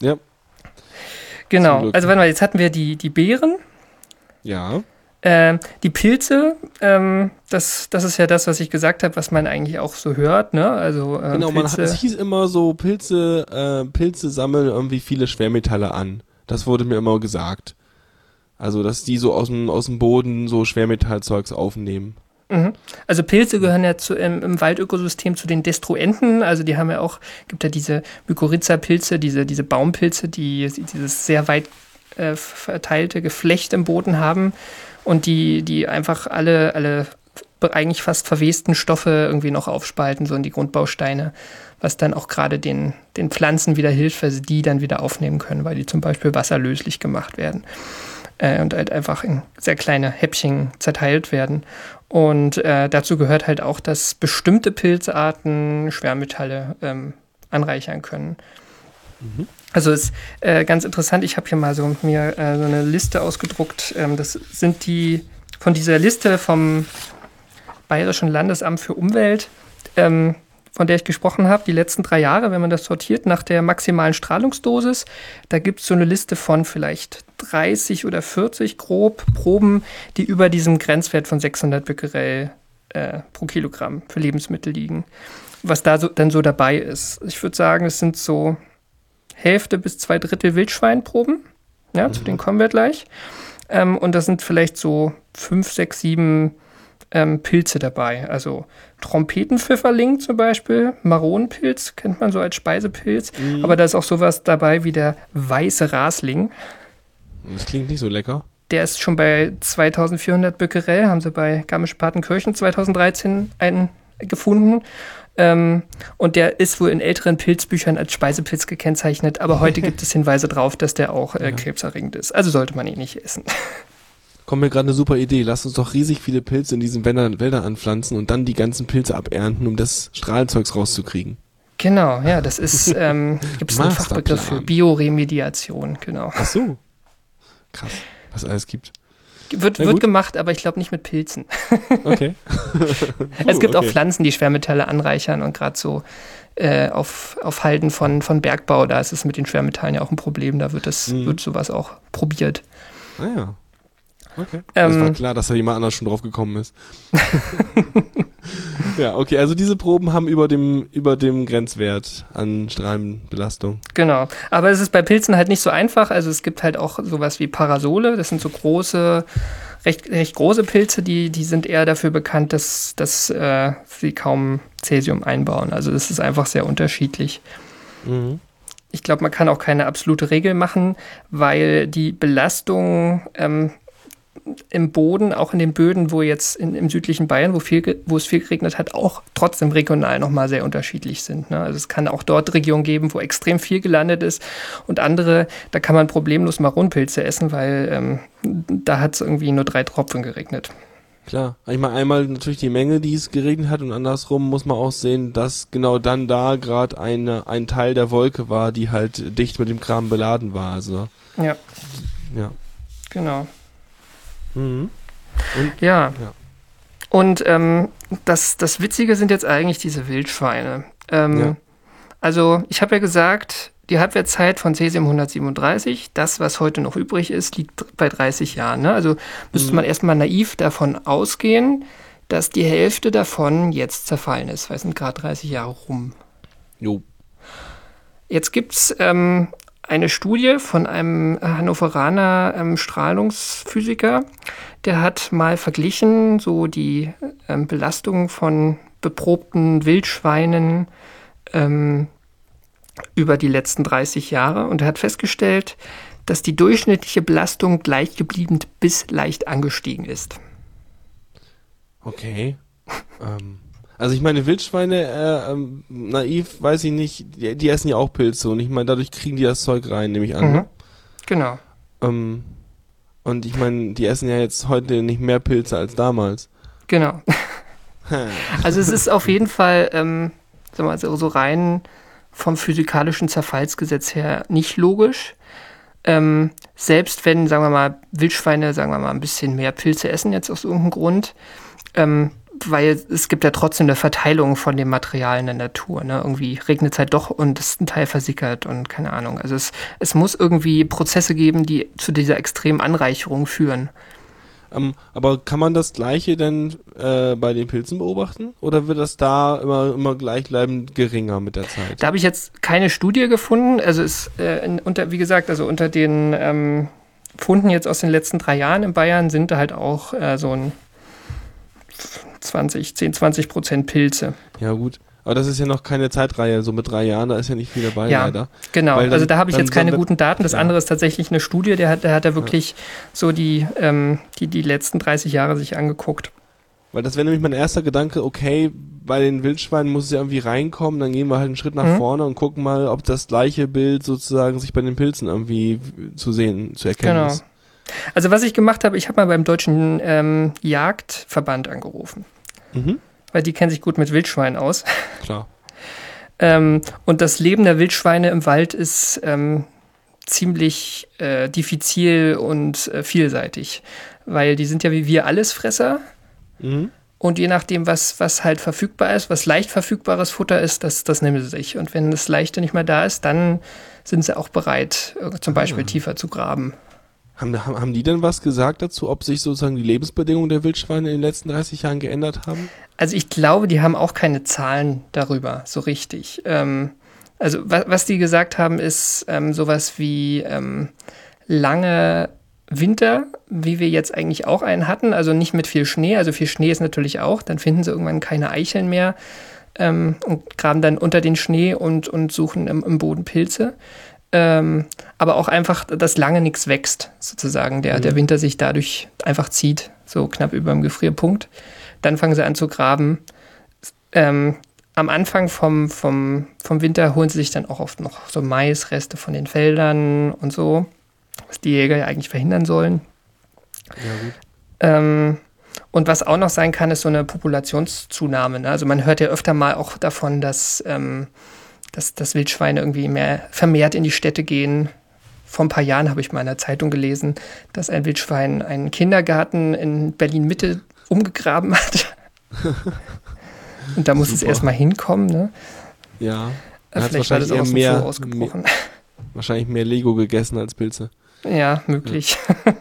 Ja. Genau. Also warte mal, jetzt hatten wir die, die Beeren. Ja. Ähm, die Pilze, ähm, das, das ist ja das, was ich gesagt habe, was man eigentlich auch so hört, ne? Also äh, Genau, man hat, es hieß immer so, Pilze, äh, Pilze sammeln irgendwie viele Schwermetalle an. Das wurde mir immer gesagt. Also, dass die so aus dem, aus dem Boden so Schwermetallzeugs aufnehmen. Mhm. Also Pilze gehören ja zu, im, im Waldökosystem zu den Destruenten. Also die haben ja auch, gibt ja diese Mykorrhiza-Pilze, diese, diese Baumpilze, die dieses sehr weit äh, verteilte Geflecht im Boden haben und die, die einfach alle, alle eigentlich fast verwesten Stoffe irgendwie noch aufspalten, so in die Grundbausteine, was dann auch gerade den, den Pflanzen wieder hilft, weil sie die dann wieder aufnehmen können, weil die zum Beispiel wasserlöslich gemacht werden äh, und halt einfach in sehr kleine Häppchen zerteilt werden. Und äh, dazu gehört halt auch, dass bestimmte Pilzarten Schwermetalle ähm, anreichern können. Also ist äh, ganz interessant, ich habe hier mal so mir äh, so eine Liste ausgedruckt. Ähm, das sind die von dieser Liste vom Bayerischen Landesamt für Umwelt, ähm, von der ich gesprochen habe, die letzten drei Jahre, wenn man das sortiert nach der maximalen Strahlungsdosis, da gibt es so eine Liste von vielleicht 30 oder 40 grob Proben, die über diesem Grenzwert von 600 Becquerel äh, pro Kilogramm für Lebensmittel liegen. Was da so, dann so dabei ist. Ich würde sagen, es sind so Hälfte bis zwei Drittel Wildschweinproben. Ja, zu denen kommen wir gleich. Ähm, und da sind vielleicht so fünf, sechs, sieben ähm, Pilze dabei. Also Trompetenpfifferling zum Beispiel, Maronenpilz kennt man so als Speisepilz. Aber da ist auch sowas dabei wie der weiße Rasling. Das klingt nicht so lecker. Der ist schon bei 2400 Becquerel, haben sie bei Garmisch-Partenkirchen 2013 einen gefunden. Ähm, und der ist wohl in älteren Pilzbüchern als Speisepilz gekennzeichnet, aber heute gibt es Hinweise darauf, dass der auch äh, krebserregend ist. Also sollte man ihn nicht essen. Kommt mir gerade eine super Idee. Lass uns doch riesig viele Pilze in diesen Wäldern, Wäldern anpflanzen und dann die ganzen Pilze abernten, um das Strahlenzeugs rauszukriegen. Genau, ja, das ist, ähm, gibt es einen. Fachbegriff für Bioremediation, genau. Ach so. Krass. was alles gibt. Wird, wird gemacht, aber ich glaube nicht mit Pilzen. Okay. es gibt auch okay. Pflanzen, die Schwermetalle anreichern und gerade so äh, auf, auf Halden von, von Bergbau, da ist es mit den Schwermetallen ja auch ein Problem. Da wird, das, Mhm. wird sowas auch probiert. Ah ja. Okay. das Ähm, war klar, dass da jemand anders schon drauf gekommen ist. ja, okay, also diese Proben haben über dem, über dem Grenzwert an Strahlenbelastung. Genau. Aber es ist bei Pilzen halt nicht so einfach. Also es gibt halt auch sowas wie Parasole. Das sind so große, recht, recht große Pilze, die, die sind eher dafür bekannt, dass, dass äh, sie kaum Cäsium einbauen. Also das ist einfach sehr unterschiedlich. Mhm. Ich glaube, man kann auch keine absolute Regel machen, weil die Belastung ähm, im Boden, auch in den Böden, wo jetzt in, im südlichen Bayern, wo, viel, wo es viel geregnet hat, auch trotzdem regional nochmal sehr unterschiedlich sind. Ne? Also es kann auch dort Regionen geben, wo extrem viel gelandet ist und andere, da kann man problemlos Maronpilze essen, weil ähm, da hat es irgendwie nur drei Tropfen geregnet. Klar. Ich meine, einmal natürlich die Menge, die es geregnet hat und andersrum muss man auch sehen, dass genau dann da gerade eine ein Teil der Wolke war, die halt dicht mit dem Kram beladen war. Also, Ja, ja. genau. Mhm. Ja. Ja. Und ähm, das, das Witzige sind jetzt eigentlich diese Wildschweine. Ähm, Ja. Also, ich habe ja gesagt, die Halbwertszeit von Cäsium 137, das, was heute noch übrig ist, liegt bei 30 Jahren. Ne? Also müsste man erstmal naiv davon ausgehen, dass die Hälfte davon jetzt zerfallen ist, weil es sind gerade 30 Jahre rum. Jo. Jetzt gibt es ähm, eine Studie von einem Hannoveraner ähm, Strahlungsphysiker, der hat mal verglichen, so die ähm, Belastung von beprobten Wildschweinen ähm, über die letzten 30 Jahre und er hat festgestellt, dass die durchschnittliche Belastung gleich geblieben bis leicht angestiegen ist. Okay. ähm, also ich meine, Wildschweine, äh, ähm, naiv, weiß ich nicht, die, die essen ja auch Pilze und ich meine, dadurch kriegen die das Zeug rein, nehme ich an. Mhm. Ne? Genau. Ähm, und ich meine, die essen ja jetzt heute nicht mehr Pilze als damals. Genau. Also es ist auf jeden Fall, ähm, sag mal, so, so rein vom physikalischen Zerfallsgesetz her nicht logisch. Ähm, selbst wenn, sagen wir mal, Wildschweine, sagen wir mal, ein bisschen mehr Pilze essen jetzt aus irgendeinem Grund, ähm, weil es gibt ja trotzdem eine Verteilung von dem Material in der Natur. Ne? Irgendwie regnet es halt doch und ist ein Teil versickert und keine Ahnung. Also es, es muss irgendwie Prozesse geben, die zu dieser extremen Anreicherung führen. Ähm, aber kann man das Gleiche denn äh, bei den Pilzen beobachten? Oder wird das da immer, immer gleichbleibend geringer mit der Zeit? Da habe ich jetzt keine Studie gefunden. Also es äh, in, unter, wie gesagt, also unter den ähm, Funden jetzt aus den letzten drei Jahren in Bayern sind da halt auch äh, so ein 20, 10, 20 Prozent Pilze. Ja gut. Aber das ist ja noch keine Zeitreihe, so mit drei Jahren, da ist ja nicht viel dabei Ja. leider. Genau, dann- also da habe ich jetzt keine guten Daten. Das Ja. andere ist tatsächlich eine Studie, der hat, der hat da wirklich so die, ähm, die, die letzten 30 Jahre sich angeguckt. Weil das wäre nämlich mein erster Gedanke, okay, bei den Wildschweinen muss es ja irgendwie reinkommen, dann gehen wir halt einen Schritt nach Mhm. vorne und gucken mal, ob das gleiche Bild sozusagen sich bei den Pilzen irgendwie zu sehen, zu erkennen Genau. ist. Also was ich gemacht habe, ich habe mal beim Deutschen ähm, Jagdverband angerufen, Mhm. weil die kennen sich gut mit Wildschweinen aus. Klar. Ähm, und das Leben der Wildschweine im Wald ist ähm, ziemlich äh, diffizil und äh, vielseitig, weil die sind ja wie wir Allesfresser Mhm. und je nachdem, was, was halt verfügbar ist, was leicht verfügbares Futter ist, das, das nehmen sie sich. Und wenn das Leichte nicht mehr da ist, dann sind sie auch bereit, zum Beispiel tiefer zu graben. Haben, haben, die denn was gesagt dazu, ob sich sozusagen die Lebensbedingungen der Wildschweine in den letzten 30 Jahren geändert haben? Also ich glaube, die haben auch keine Zahlen darüber, so richtig. Ähm, also was, was die gesagt haben, ist ähm, sowas wie ähm, lange Winter, wie wir jetzt eigentlich auch einen hatten, also nicht mit viel Schnee, also viel Schnee ist natürlich auch, dann finden sie irgendwann keine Eicheln mehr ähm, und graben dann unter den Schnee und, und suchen im, im Boden Pilze. Ähm, aber auch einfach, dass lange nichts wächst, sozusagen. Der, der Winter sich dadurch einfach zieht, so knapp über dem Gefrierpunkt. Dann fangen sie an zu graben. Ähm, am Anfang vom, vom, vom Winter holen sie sich dann auch oft noch so Maisreste von den Feldern und so, was die Jäger ja eigentlich verhindern sollen. Ja. Ähm, und was auch noch sein kann, ist so eine Populationszunahme. Ne? Also man hört ja öfter mal auch davon, dass, ähm, dass, dass Wildschweine irgendwie mehr vermehrt in die Städte gehen, vor ein paar Jahren habe ich mal in der Zeitung gelesen, dass ein Wildschwein einen Kindergarten in Berlin-Mitte umgegraben hat. Und da muss es Super. erstmal hinkommen, ne? Ja. Hat Vielleicht war das auch mehr, ausgebrochen. mehr, wahrscheinlich mehr Lego gegessen als Pilze. Ja, möglich. Äh,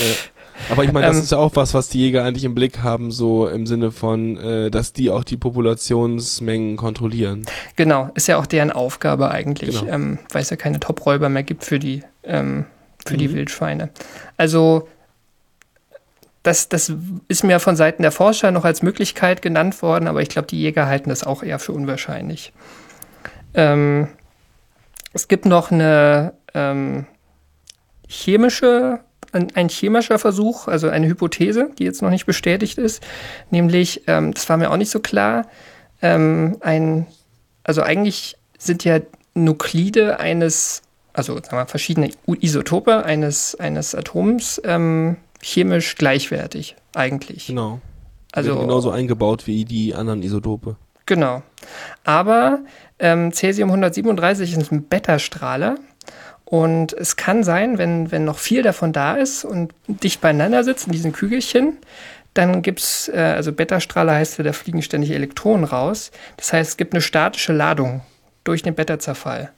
aber ich meine, das Ähm. ist ja auch was, was die Jäger eigentlich im Blick haben, so im Sinne von, äh, dass die auch die Populationsmengen kontrollieren. Genau, ist ja auch deren Aufgabe eigentlich, Genau. ähm, weil es ja keine Top-Räuber mehr gibt für die, ähm, für die Mhm. Wildschweine. Also das, das ist mir von Seiten der Forscher noch als Möglichkeit genannt worden, aber ich glaube, die Jäger halten das auch eher für unwahrscheinlich. Ähm, es gibt noch eine ähm, chemische, ein, chemischer Versuch, also eine Hypothese, die jetzt noch nicht bestätigt ist, nämlich, ähm, das war mir auch nicht so klar, ähm, ein, also eigentlich sind ja Nuklide eines, also sagen wir, verschiedene Isotope eines, eines Atoms ähm, chemisch gleichwertig, eigentlich. Genau. Also genauso eingebaut wie die anderen Isotope. Genau. Aber ähm, Cäsium 137 ist ein Beta-Strahler. Und es kann sein, wenn, wenn noch viel davon da ist und dicht beieinander sitzt in diesen Kügelchen, dann gibt es, äh, also Beta-Strahler heißt ja, da fliegen ständig Elektronen raus. Das heißt, es gibt eine statische Ladung durch den Beta-Zerfall.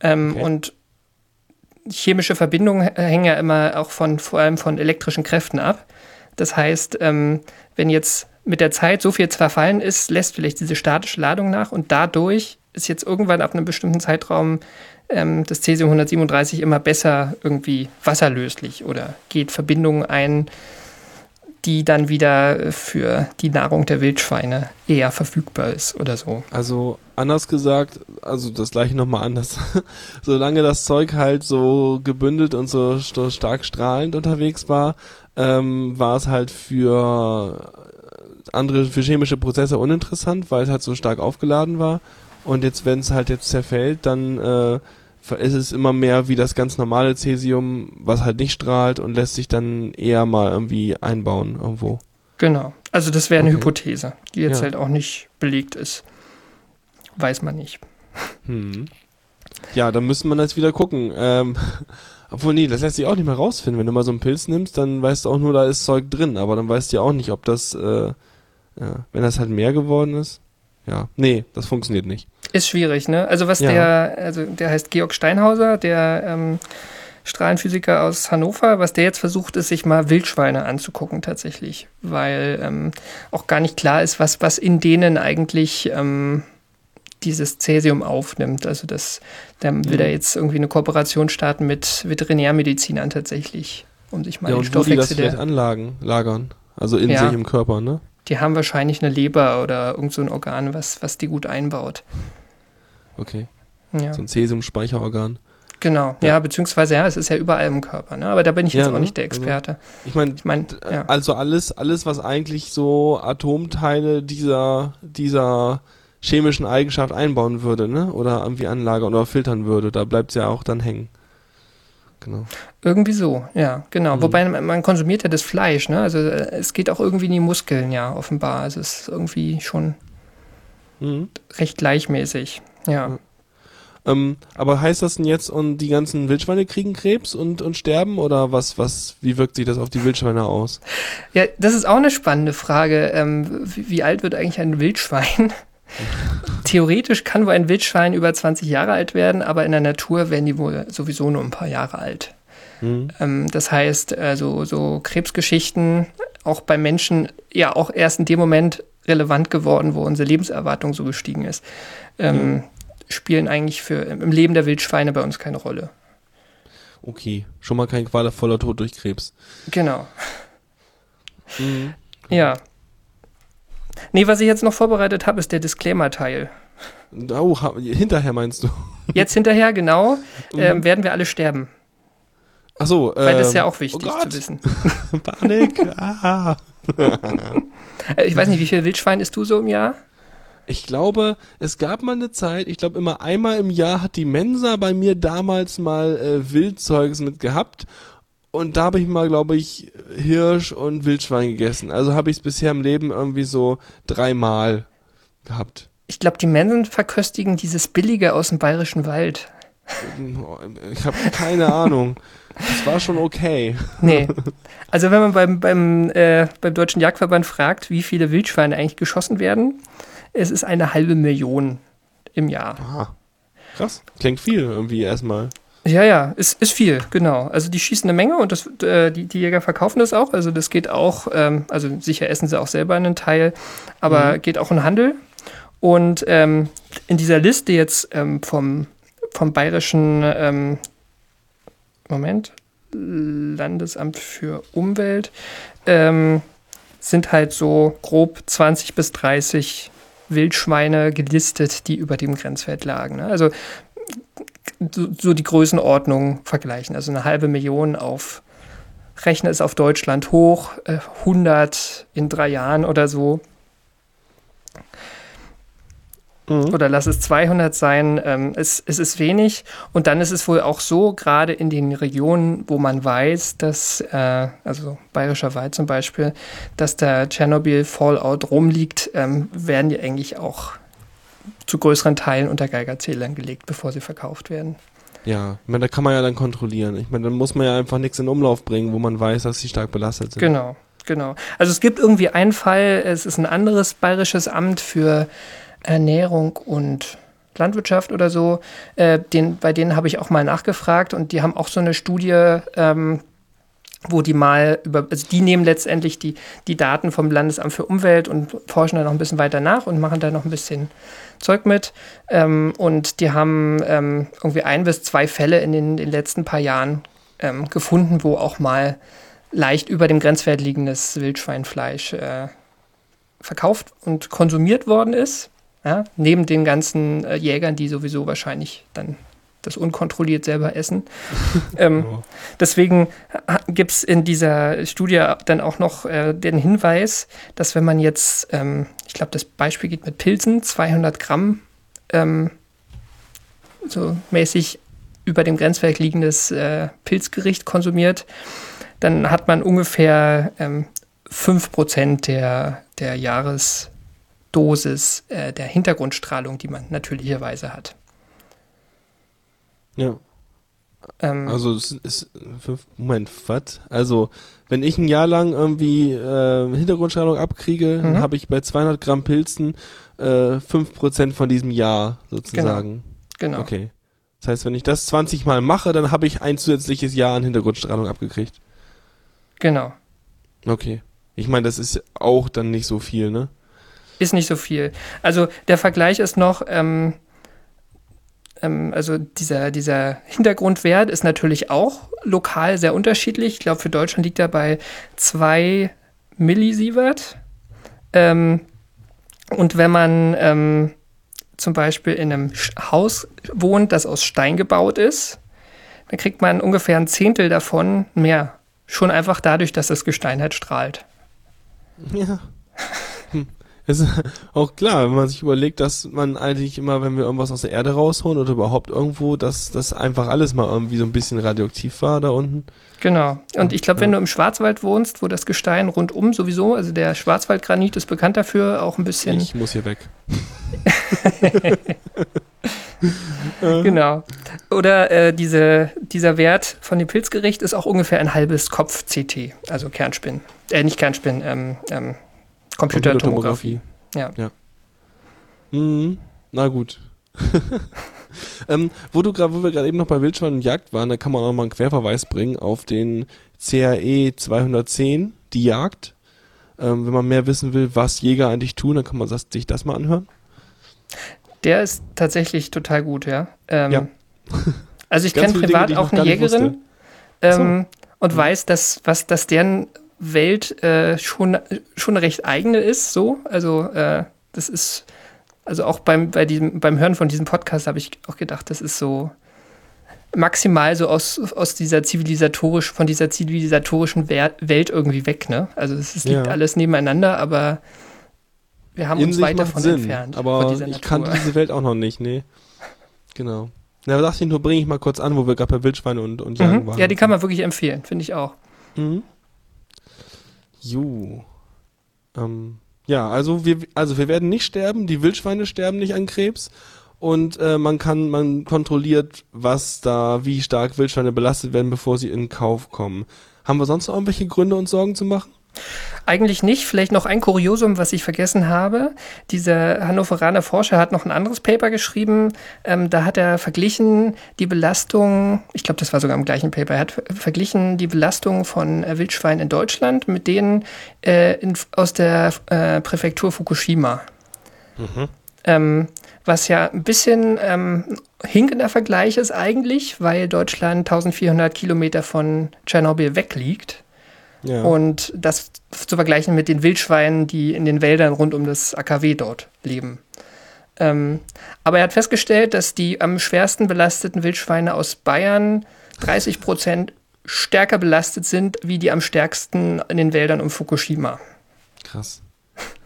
Ähm, Okay. Und chemische Verbindungen hängen ja immer auch von, vor allem von elektrischen Kräften ab. Das heißt, ähm, wenn jetzt mit der Zeit so viel zerfallen ist, lässt vielleicht diese statische Ladung nach und dadurch ist jetzt irgendwann ab einem bestimmten Zeitraum ähm, das Cäsium 137 immer besser irgendwie wasserlöslich oder geht Verbindungen ein, die dann wieder für die Nahrung der Wildschweine eher verfügbar ist oder so. Also anders gesagt, also das gleiche nochmal anders. Solange das Zeug halt so gebündelt und so st stark strahlend unterwegs war, ähm, war es halt für andere, für chemische Prozesse uninteressant, weil es halt so stark aufgeladen war. Und jetzt, wenn es halt jetzt zerfällt, dann äh, ist es immer mehr wie das ganz normale Cäsium, was halt nicht strahlt und lässt sich dann eher mal irgendwie einbauen irgendwo. Genau. Also das wäre eine Okay. Hypothese, die jetzt Ja. halt auch nicht belegt ist. Weiß man nicht. Hm. Ja, dann müsste man jetzt wieder gucken. Ähm, obwohl, nee, das lässt sich auch nicht mehr rausfinden. Wenn du mal so einen Pilz nimmst, dann weißt du auch nur, da ist Zeug drin. Aber dann weißt du ja auch nicht, ob das, äh, ja, wenn das halt mehr geworden ist. Ja, nee, das funktioniert nicht. Ist schwierig, ne? Also was Ja. der, also der heißt Georg Steinhauser, der ähm, Strahlenphysiker aus Hannover, was der jetzt versucht, ist, sich mal Wildschweine anzugucken tatsächlich, weil ähm, auch gar nicht klar ist, was, was in denen eigentlich ähm, dieses Cäsium aufnimmt. Also das, da will Mhm. er jetzt irgendwie eine Kooperation starten mit Veterinärmedizinern tatsächlich, um sich mal ja, den und wo die das Stoffwechsel vielleicht der, anlagen, lagern. Also in Ja. sich im Körper, ne? die haben wahrscheinlich eine Leber oder irgend so ein Organ, was, was die gut einbaut. Okay. Ja. So ein Cäsium-Speicherorgan. Genau, ja. Ja. beziehungsweise ja, es ist ja überall im Körper, ne? aber da bin ich jetzt Ja, auch ne? nicht der Also- Experte. Ich meine, Ich meine, ja. also alles, alles, was eigentlich so Atomteile dieser, dieser chemischen Eigenschaft einbauen würde, ne? Oder irgendwie anlagern oder filtern würde, da bleibt's ja auch dann hängen. Genau. irgendwie so, ja, genau. Mhm. Wobei man, man konsumiert ja das Fleisch, ne? Also äh, es geht auch irgendwie in die Muskeln, ja, offenbar. Also es ist irgendwie schon Mhm. recht gleichmäßig. Ja. Mhm. Ähm, aber heißt das denn jetzt, und die ganzen Wildschweine kriegen Krebs und, und sterben? Oder was, was, wie wirkt sich das auf die Wildschweine aus? Ja, das ist auch eine spannende Frage. Ähm, wie, wie alt wird eigentlich ein Wildschwein? Theoretisch kann wohl ein Wildschwein über 20 Jahre alt werden, aber in der Natur werden die wohl sowieso nur ein paar Jahre alt. Mhm. Ähm, das heißt, also so Krebsgeschichten auch bei Menschen ja auch erst in dem Moment relevant geworden, wo unsere Lebenserwartung so gestiegen ist, ähm, spielen eigentlich für im Leben der Wildschweine bei uns keine Rolle. Okay, schon mal kein qualvoller Tod durch Krebs. Genau. Mhm. Ja. Nee, was ich jetzt noch vorbereitet habe, ist der Disclaimer-Teil. Oh, hinterher meinst du? Jetzt hinterher, genau, Mhm. ähm, werden wir alle sterben. Ach so, Weil das ist ja ähm, auch wichtig oh zu wissen. Panik. ah. Äh, Ich weiß nicht, wie viel Wildschwein isst du so im Jahr? Ich glaube, es gab mal eine Zeit, ich glaube immer einmal im Jahr hat die Mensa bei mir damals mal äh, Wildzeugs mit gehabt. Und da habe ich mal, glaube ich, Hirsch und Wildschwein gegessen. Also habe ich es bisher im Leben irgendwie so dreimal gehabt. Ich glaube, die Mensen verköstigen dieses Billige aus dem bayerischen Wald. Ich habe keine Ahnung. Das war schon okay. Nee. Also wenn man beim, beim, äh, beim Deutschen Jagdverband fragt, wie viele Wildschweine eigentlich geschossen werden, es ist eine halbe Million im Jahr. Aha. Krass. Klingt viel irgendwie erstmal. Ja, ja, ist, ist viel, genau. Also die schießen eine Menge und das, äh, die, die Jäger verkaufen das auch. Also das geht auch, ähm, also sicher essen sie auch selber einen Teil, aber Mhm. geht auch in Handel. Und ähm, in dieser Liste jetzt ähm, vom, vom bayerischen ähm, Moment, Landesamt für Umwelt ähm, sind halt so grob 20 bis 30 Wildschweine gelistet, die über dem Grenzwert lagen. Ne? Also so, die Größenordnung vergleichen. Also eine halbe Million auf Rechne ist auf Deutschland hoch, äh, 100 in drei Jahren oder so. Mhm. Oder lass es 200 sein. Ähm, es, es ist wenig. Und dann ist es wohl auch so, gerade in den Regionen, wo man weiß, dass, äh, also Bayerischer Wald zum Beispiel, dass der Tschernobyl-Fallout rumliegt, ähm, werden die eigentlich auch zu größeren Teilen unter Geigerzählern gelegt, bevor sie verkauft werden. Ja, ich meine, da kann man ja dann kontrollieren. Ich meine, dann muss man ja einfach nichts in Umlauf bringen, wo man weiß, dass sie stark belastet sind. Genau, genau. Also es gibt irgendwie einen Fall, es ist ein anderes bayerisches Amt für Ernährung und Landwirtschaft oder so, äh, den, bei denen habe ich auch mal nachgefragt und die haben auch so eine Studie, ähm, wo die mal über, also die nehmen letztendlich die, die Daten vom Landesamt für Umwelt und forschen da noch ein bisschen weiter nach und machen da noch ein bisschen Zeug mit. Ähm, und die haben ähm, irgendwie ein bis zwei Fälle in den, den letzten paar Jahren ähm, gefunden, wo auch mal leicht über dem Grenzwert liegendes Wildschweinfleisch äh, verkauft und konsumiert worden ist. Ja, neben den ganzen äh, Jägern, die sowieso wahrscheinlich dann das unkontrolliert selber essen. ähm, Ja. Deswegen gibt es in dieser Studie dann auch noch äh, den Hinweis, dass wenn man jetzt, ähm, ich glaube, das Beispiel geht mit Pilzen, 200 Gramm ähm, so mäßig über dem Grenzwert liegendes äh, Pilzgericht konsumiert, dann hat man ungefähr ähm, 5% der, der Jahresdosis äh, der Hintergrundstrahlung, die man natürlicherweise hat. Ja. Ähm, Also es ist Moment, was? Also wenn ich ein Jahr lang irgendwie äh, Hintergrundstrahlung abkriege, dann Mhm. habe ich bei 200 Gramm Pilzen äh, 5% von diesem Jahr sozusagen. genau. Okay. Das heißt, wenn ich das 20 Mal mache, dann habe ich ein zusätzliches Jahr an Hintergrundstrahlung abgekriegt. Genau. Okay. Ich meine, das ist auch dann nicht so viel, ne? Ist nicht so viel. Also der Vergleich ist noch, ähm, ähm, also dieser, dieser Hintergrundwert ist natürlich auch lokal sehr unterschiedlich. Ich glaube, für Deutschland liegt er bei 2 Millisievert. Ähm, und wenn man ähm, zum Beispiel in einem Haus wohnt, das aus Stein gebaut ist, dann kriegt man ungefähr ein Zehntel davon mehr. Schon einfach dadurch, dass das Gestein halt strahlt. Ja. Es ist auch klar, wenn man sich überlegt, dass man eigentlich immer, wenn wir irgendwas aus der Erde rausholen oder überhaupt irgendwo, dass das einfach alles mal irgendwie so ein bisschen radioaktiv war da unten. Genau. Und ich glaube, wenn du im Schwarzwald wohnst, wo das Gestein rundum sowieso, also der Schwarzwaldgranit ist bekannt dafür, auch ein bisschen. Ich muss hier weg. Genau. Oder äh, diese, dieser Wert von dem Pilzgericht ist auch ungefähr ein halbes Kopf-CT, also Kernspin. Äh, nicht Kernspin, ähm, ähm, Computertomographie. Ja. ja. Mhm. Na gut. ähm, wo du wo wir gerade eben noch bei Wildschwein und Jagd waren, da kann man auch mal einen Querverweis bringen auf den CAE 210, die Jagd. Ähm, wenn man mehr wissen will, was Jäger eigentlich tun, dann kann man das, sich das mal anhören. Der ist tatsächlich total gut, ja. Ähm, Ja. Also ich kenne Dinge, privat ich auch eine Jägerin wusste. ähm, und weiß, dass, was, dass deren Welt äh, schon, schon recht eigene ist, so. Also äh, das ist, also auch beim, bei diesem, beim Hören von diesem Podcast habe ich auch gedacht, das ist so maximal so aus, aus dieser zivilisatorisch, von dieser zivilisatorischen Welt irgendwie weg, ne? Also es, es liegt Ja. alles nebeneinander, aber wir haben In uns weit davon Sinn, entfernt. aber ich Natur. kannte diese Welt auch noch nicht, nee. Genau. Na, dachte ich nur, bringe ich mal kurz an, wo wir gerade bei Wildschweine und, und Jagen Mhm. waren. Ja, die kann man wirklich empfehlen, finde ich auch. Mhm. Jo. Ähm, ja, also wir, also wir werden nicht sterben, die Wildschweine sterben nicht an Krebs und äh, man kann, man kontrolliert, was da, wie stark Wildschweine belastet werden, bevor sie in Kauf kommen. Haben wir sonst noch irgendwelche Gründe, uns Sorgen zu machen? Eigentlich nicht. Vielleicht noch ein Kuriosum, was ich vergessen habe. Dieser Hannoveraner Forscher hat noch ein anderes Paper geschrieben. Ähm, da hat er verglichen die Belastung, ich glaube, das war sogar im gleichen Paper, er hat verglichen die Belastung von äh, Wildschweinen in Deutschland mit denen äh, in, aus der äh, Präfektur Fukushima. Mhm. Ähm, was ja ein bisschen ähm, hinkender Vergleich ist eigentlich, weil Deutschland 1400 Kilometer von Tschernobyl weg liegt. Ja. Und das zu vergleichen mit den Wildschweinen, die in den Wäldern rund um das AKW dort leben. Ähm, aber er hat festgestellt, dass die am schwersten belasteten Wildschweine aus Bayern 30 Prozent stärker belastet sind, wie die am stärksten in den Wäldern um Fukushima. Krass.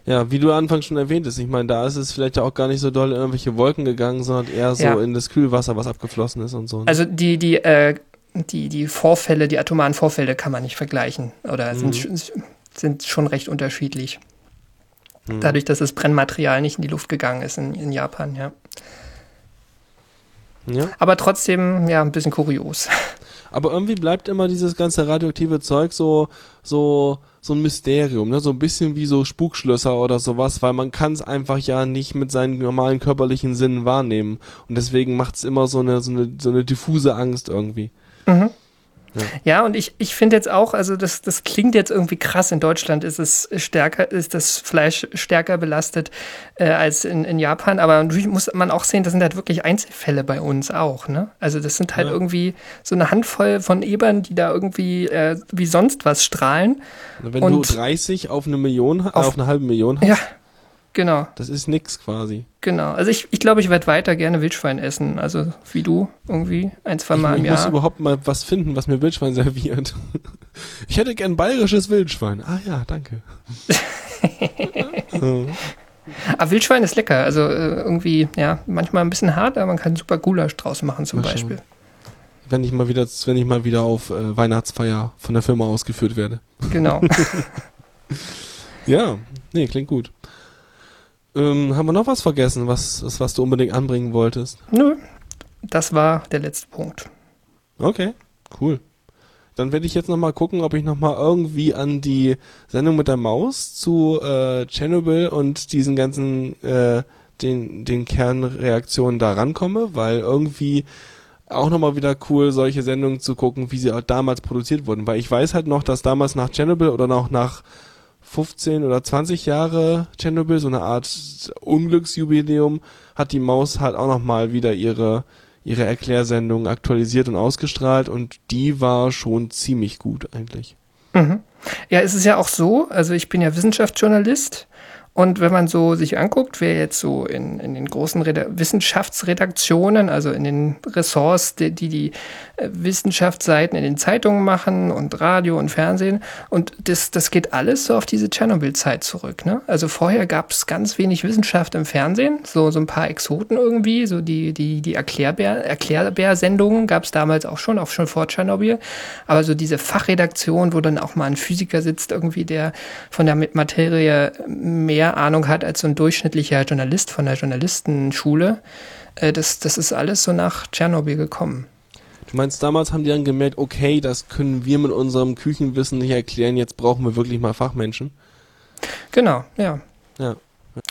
Ja, wie du anfangs schon erwähnt hast, ich meine, da ist es vielleicht auch gar nicht so doll in irgendwelche Wolken gegangen, sondern eher so ja. in das Kühlwasser, was abgeflossen ist und so. Ne? Also die, die äh, die, die Vorfälle, die atomaren Vorfälle kann man nicht vergleichen oder mhm. sind, sind schon recht unterschiedlich. Mhm. Dadurch, dass das Brennmaterial nicht in die Luft gegangen ist in, in Japan, ja. ja. Aber trotzdem, ja, ein bisschen kurios. Aber irgendwie bleibt immer dieses ganze radioaktive Zeug so, so, so ein Mysterium, ne? So ein bisschen wie so Spukschlösser oder sowas, weil man kann es einfach ja nicht mit seinen normalen körperlichen Sinnen wahrnehmen. Und deswegen macht es immer so eine, so eine, so eine diffuse Angst irgendwie. Mhm. Ja. ja, und ich, ich finde jetzt auch, also das, das klingt jetzt irgendwie krass. In Deutschland ist es stärker, ist das Fleisch stärker belastet äh, als in, in Japan. Aber natürlich muss man auch sehen, das sind halt wirklich Einzelfälle bei uns auch. Ne? Also das sind halt ja. irgendwie so eine Handvoll von Ebern, die da irgendwie äh, wie sonst was strahlen. Wenn und du 30 auf eine Million, auf, auf eine halbe Million hast. Ja, Genau. Das ist nix quasi. Genau. Also ich, ich glaube, ich werde weiter gerne Wildschwein essen. Also wie du irgendwie ein, zwei Mal ich, im Jahr. Ich muss überhaupt mal was finden, was mir Wildschwein serviert. Ich hätte gern bayerisches Wildschwein. Ah ja, danke. Aber ah, Wildschwein ist lecker. Also äh, irgendwie, ja, manchmal ein bisschen hart, aber man kann super Gulasch draus machen zum mal Beispiel. Wenn ich mal wieder, wenn ich mal wieder auf äh, Weihnachtsfeier von der Firma ausgeführt werde. Genau. ja, nee, klingt gut. Ähm, haben wir noch was vergessen, was, was du unbedingt anbringen wolltest? Nö, das war der letzte Punkt. Okay, cool. Dann werde ich jetzt nochmal gucken, ob ich nochmal irgendwie an die Sendung mit der Maus zu äh, Chernobyl und diesen ganzen, äh, den, den Kernreaktionen da rankomme, weil irgendwie auch nochmal wieder cool, solche Sendungen zu gucken, wie sie auch damals produziert wurden. Weil ich weiß halt noch, dass damals nach Chernobyl oder noch nach 15 oder 20 Jahre Tschernobyl, so eine Art Unglücksjubiläum, hat die Maus halt auch nochmal wieder ihre, ihre Erklärsendung aktualisiert und ausgestrahlt und die war schon ziemlich gut eigentlich. Mhm. Ja, es ist ja auch so, also ich bin ja Wissenschaftsjournalist und wenn man so sich anguckt, wer jetzt so in, in den großen Reda Wissenschaftsredaktionen, also in den Ressorts, die, die die äh, Wissenschaftsseiten in den Zeitungen machen und Radio und Fernsehen, und das, das geht alles so auf diese Tschernobyl-Zeit zurück. Ne? Also vorher gab es ganz wenig Wissenschaft im Fernsehen, so, so ein paar Exoten irgendwie, so die, die, die Erklärbär, Erklärbär-Sendungen gab es damals auch schon, auch schon vor Tschernobyl. Aber so diese Fachredaktion, wo dann auch mal ein Physiker sitzt, irgendwie, der von der Materie mehr mehr Ahnung hat als so ein durchschnittlicher Journalist von der Journalistenschule. Äh, das, das ist alles so nach Tschernobyl gekommen. Du meinst, damals haben die dann gemerkt, okay, das können wir mit unserem Küchenwissen nicht erklären, jetzt brauchen wir wirklich mal Fachmenschen? Genau, ja. Ja.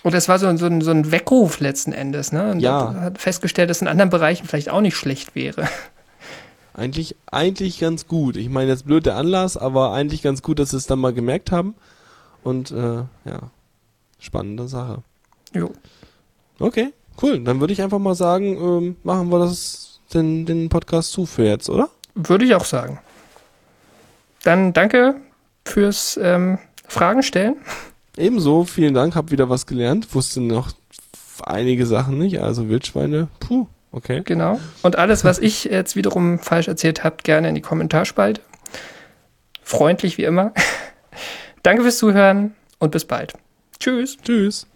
Und das war so, so, ein, so ein Weckruf letzten Endes, ne? Und ja. hat festgestellt, dass es in anderen Bereichen vielleicht auch nicht schlecht wäre. Eigentlich, eigentlich ganz gut. Ich meine, jetzt blöd der Anlass, aber eigentlich ganz gut, dass sie es dann mal gemerkt haben. Und äh, ja spannende Sache. Jo. Okay, cool. Dann würde ich einfach mal sagen, ähm, machen wir das den, den Podcast zu für jetzt, oder? Würde ich auch sagen. Dann danke fürs ähm, Fragen stellen. Ebenso, vielen Dank, hab wieder was gelernt. Wusste noch einige Sachen nicht, also Wildschweine, puh, okay. Genau. Und alles, was ich jetzt wiederum falsch erzählt habe, gerne in die Kommentarspalte. Freundlich wie immer. Danke fürs Zuhören und bis bald. Tschüss. Tschüss.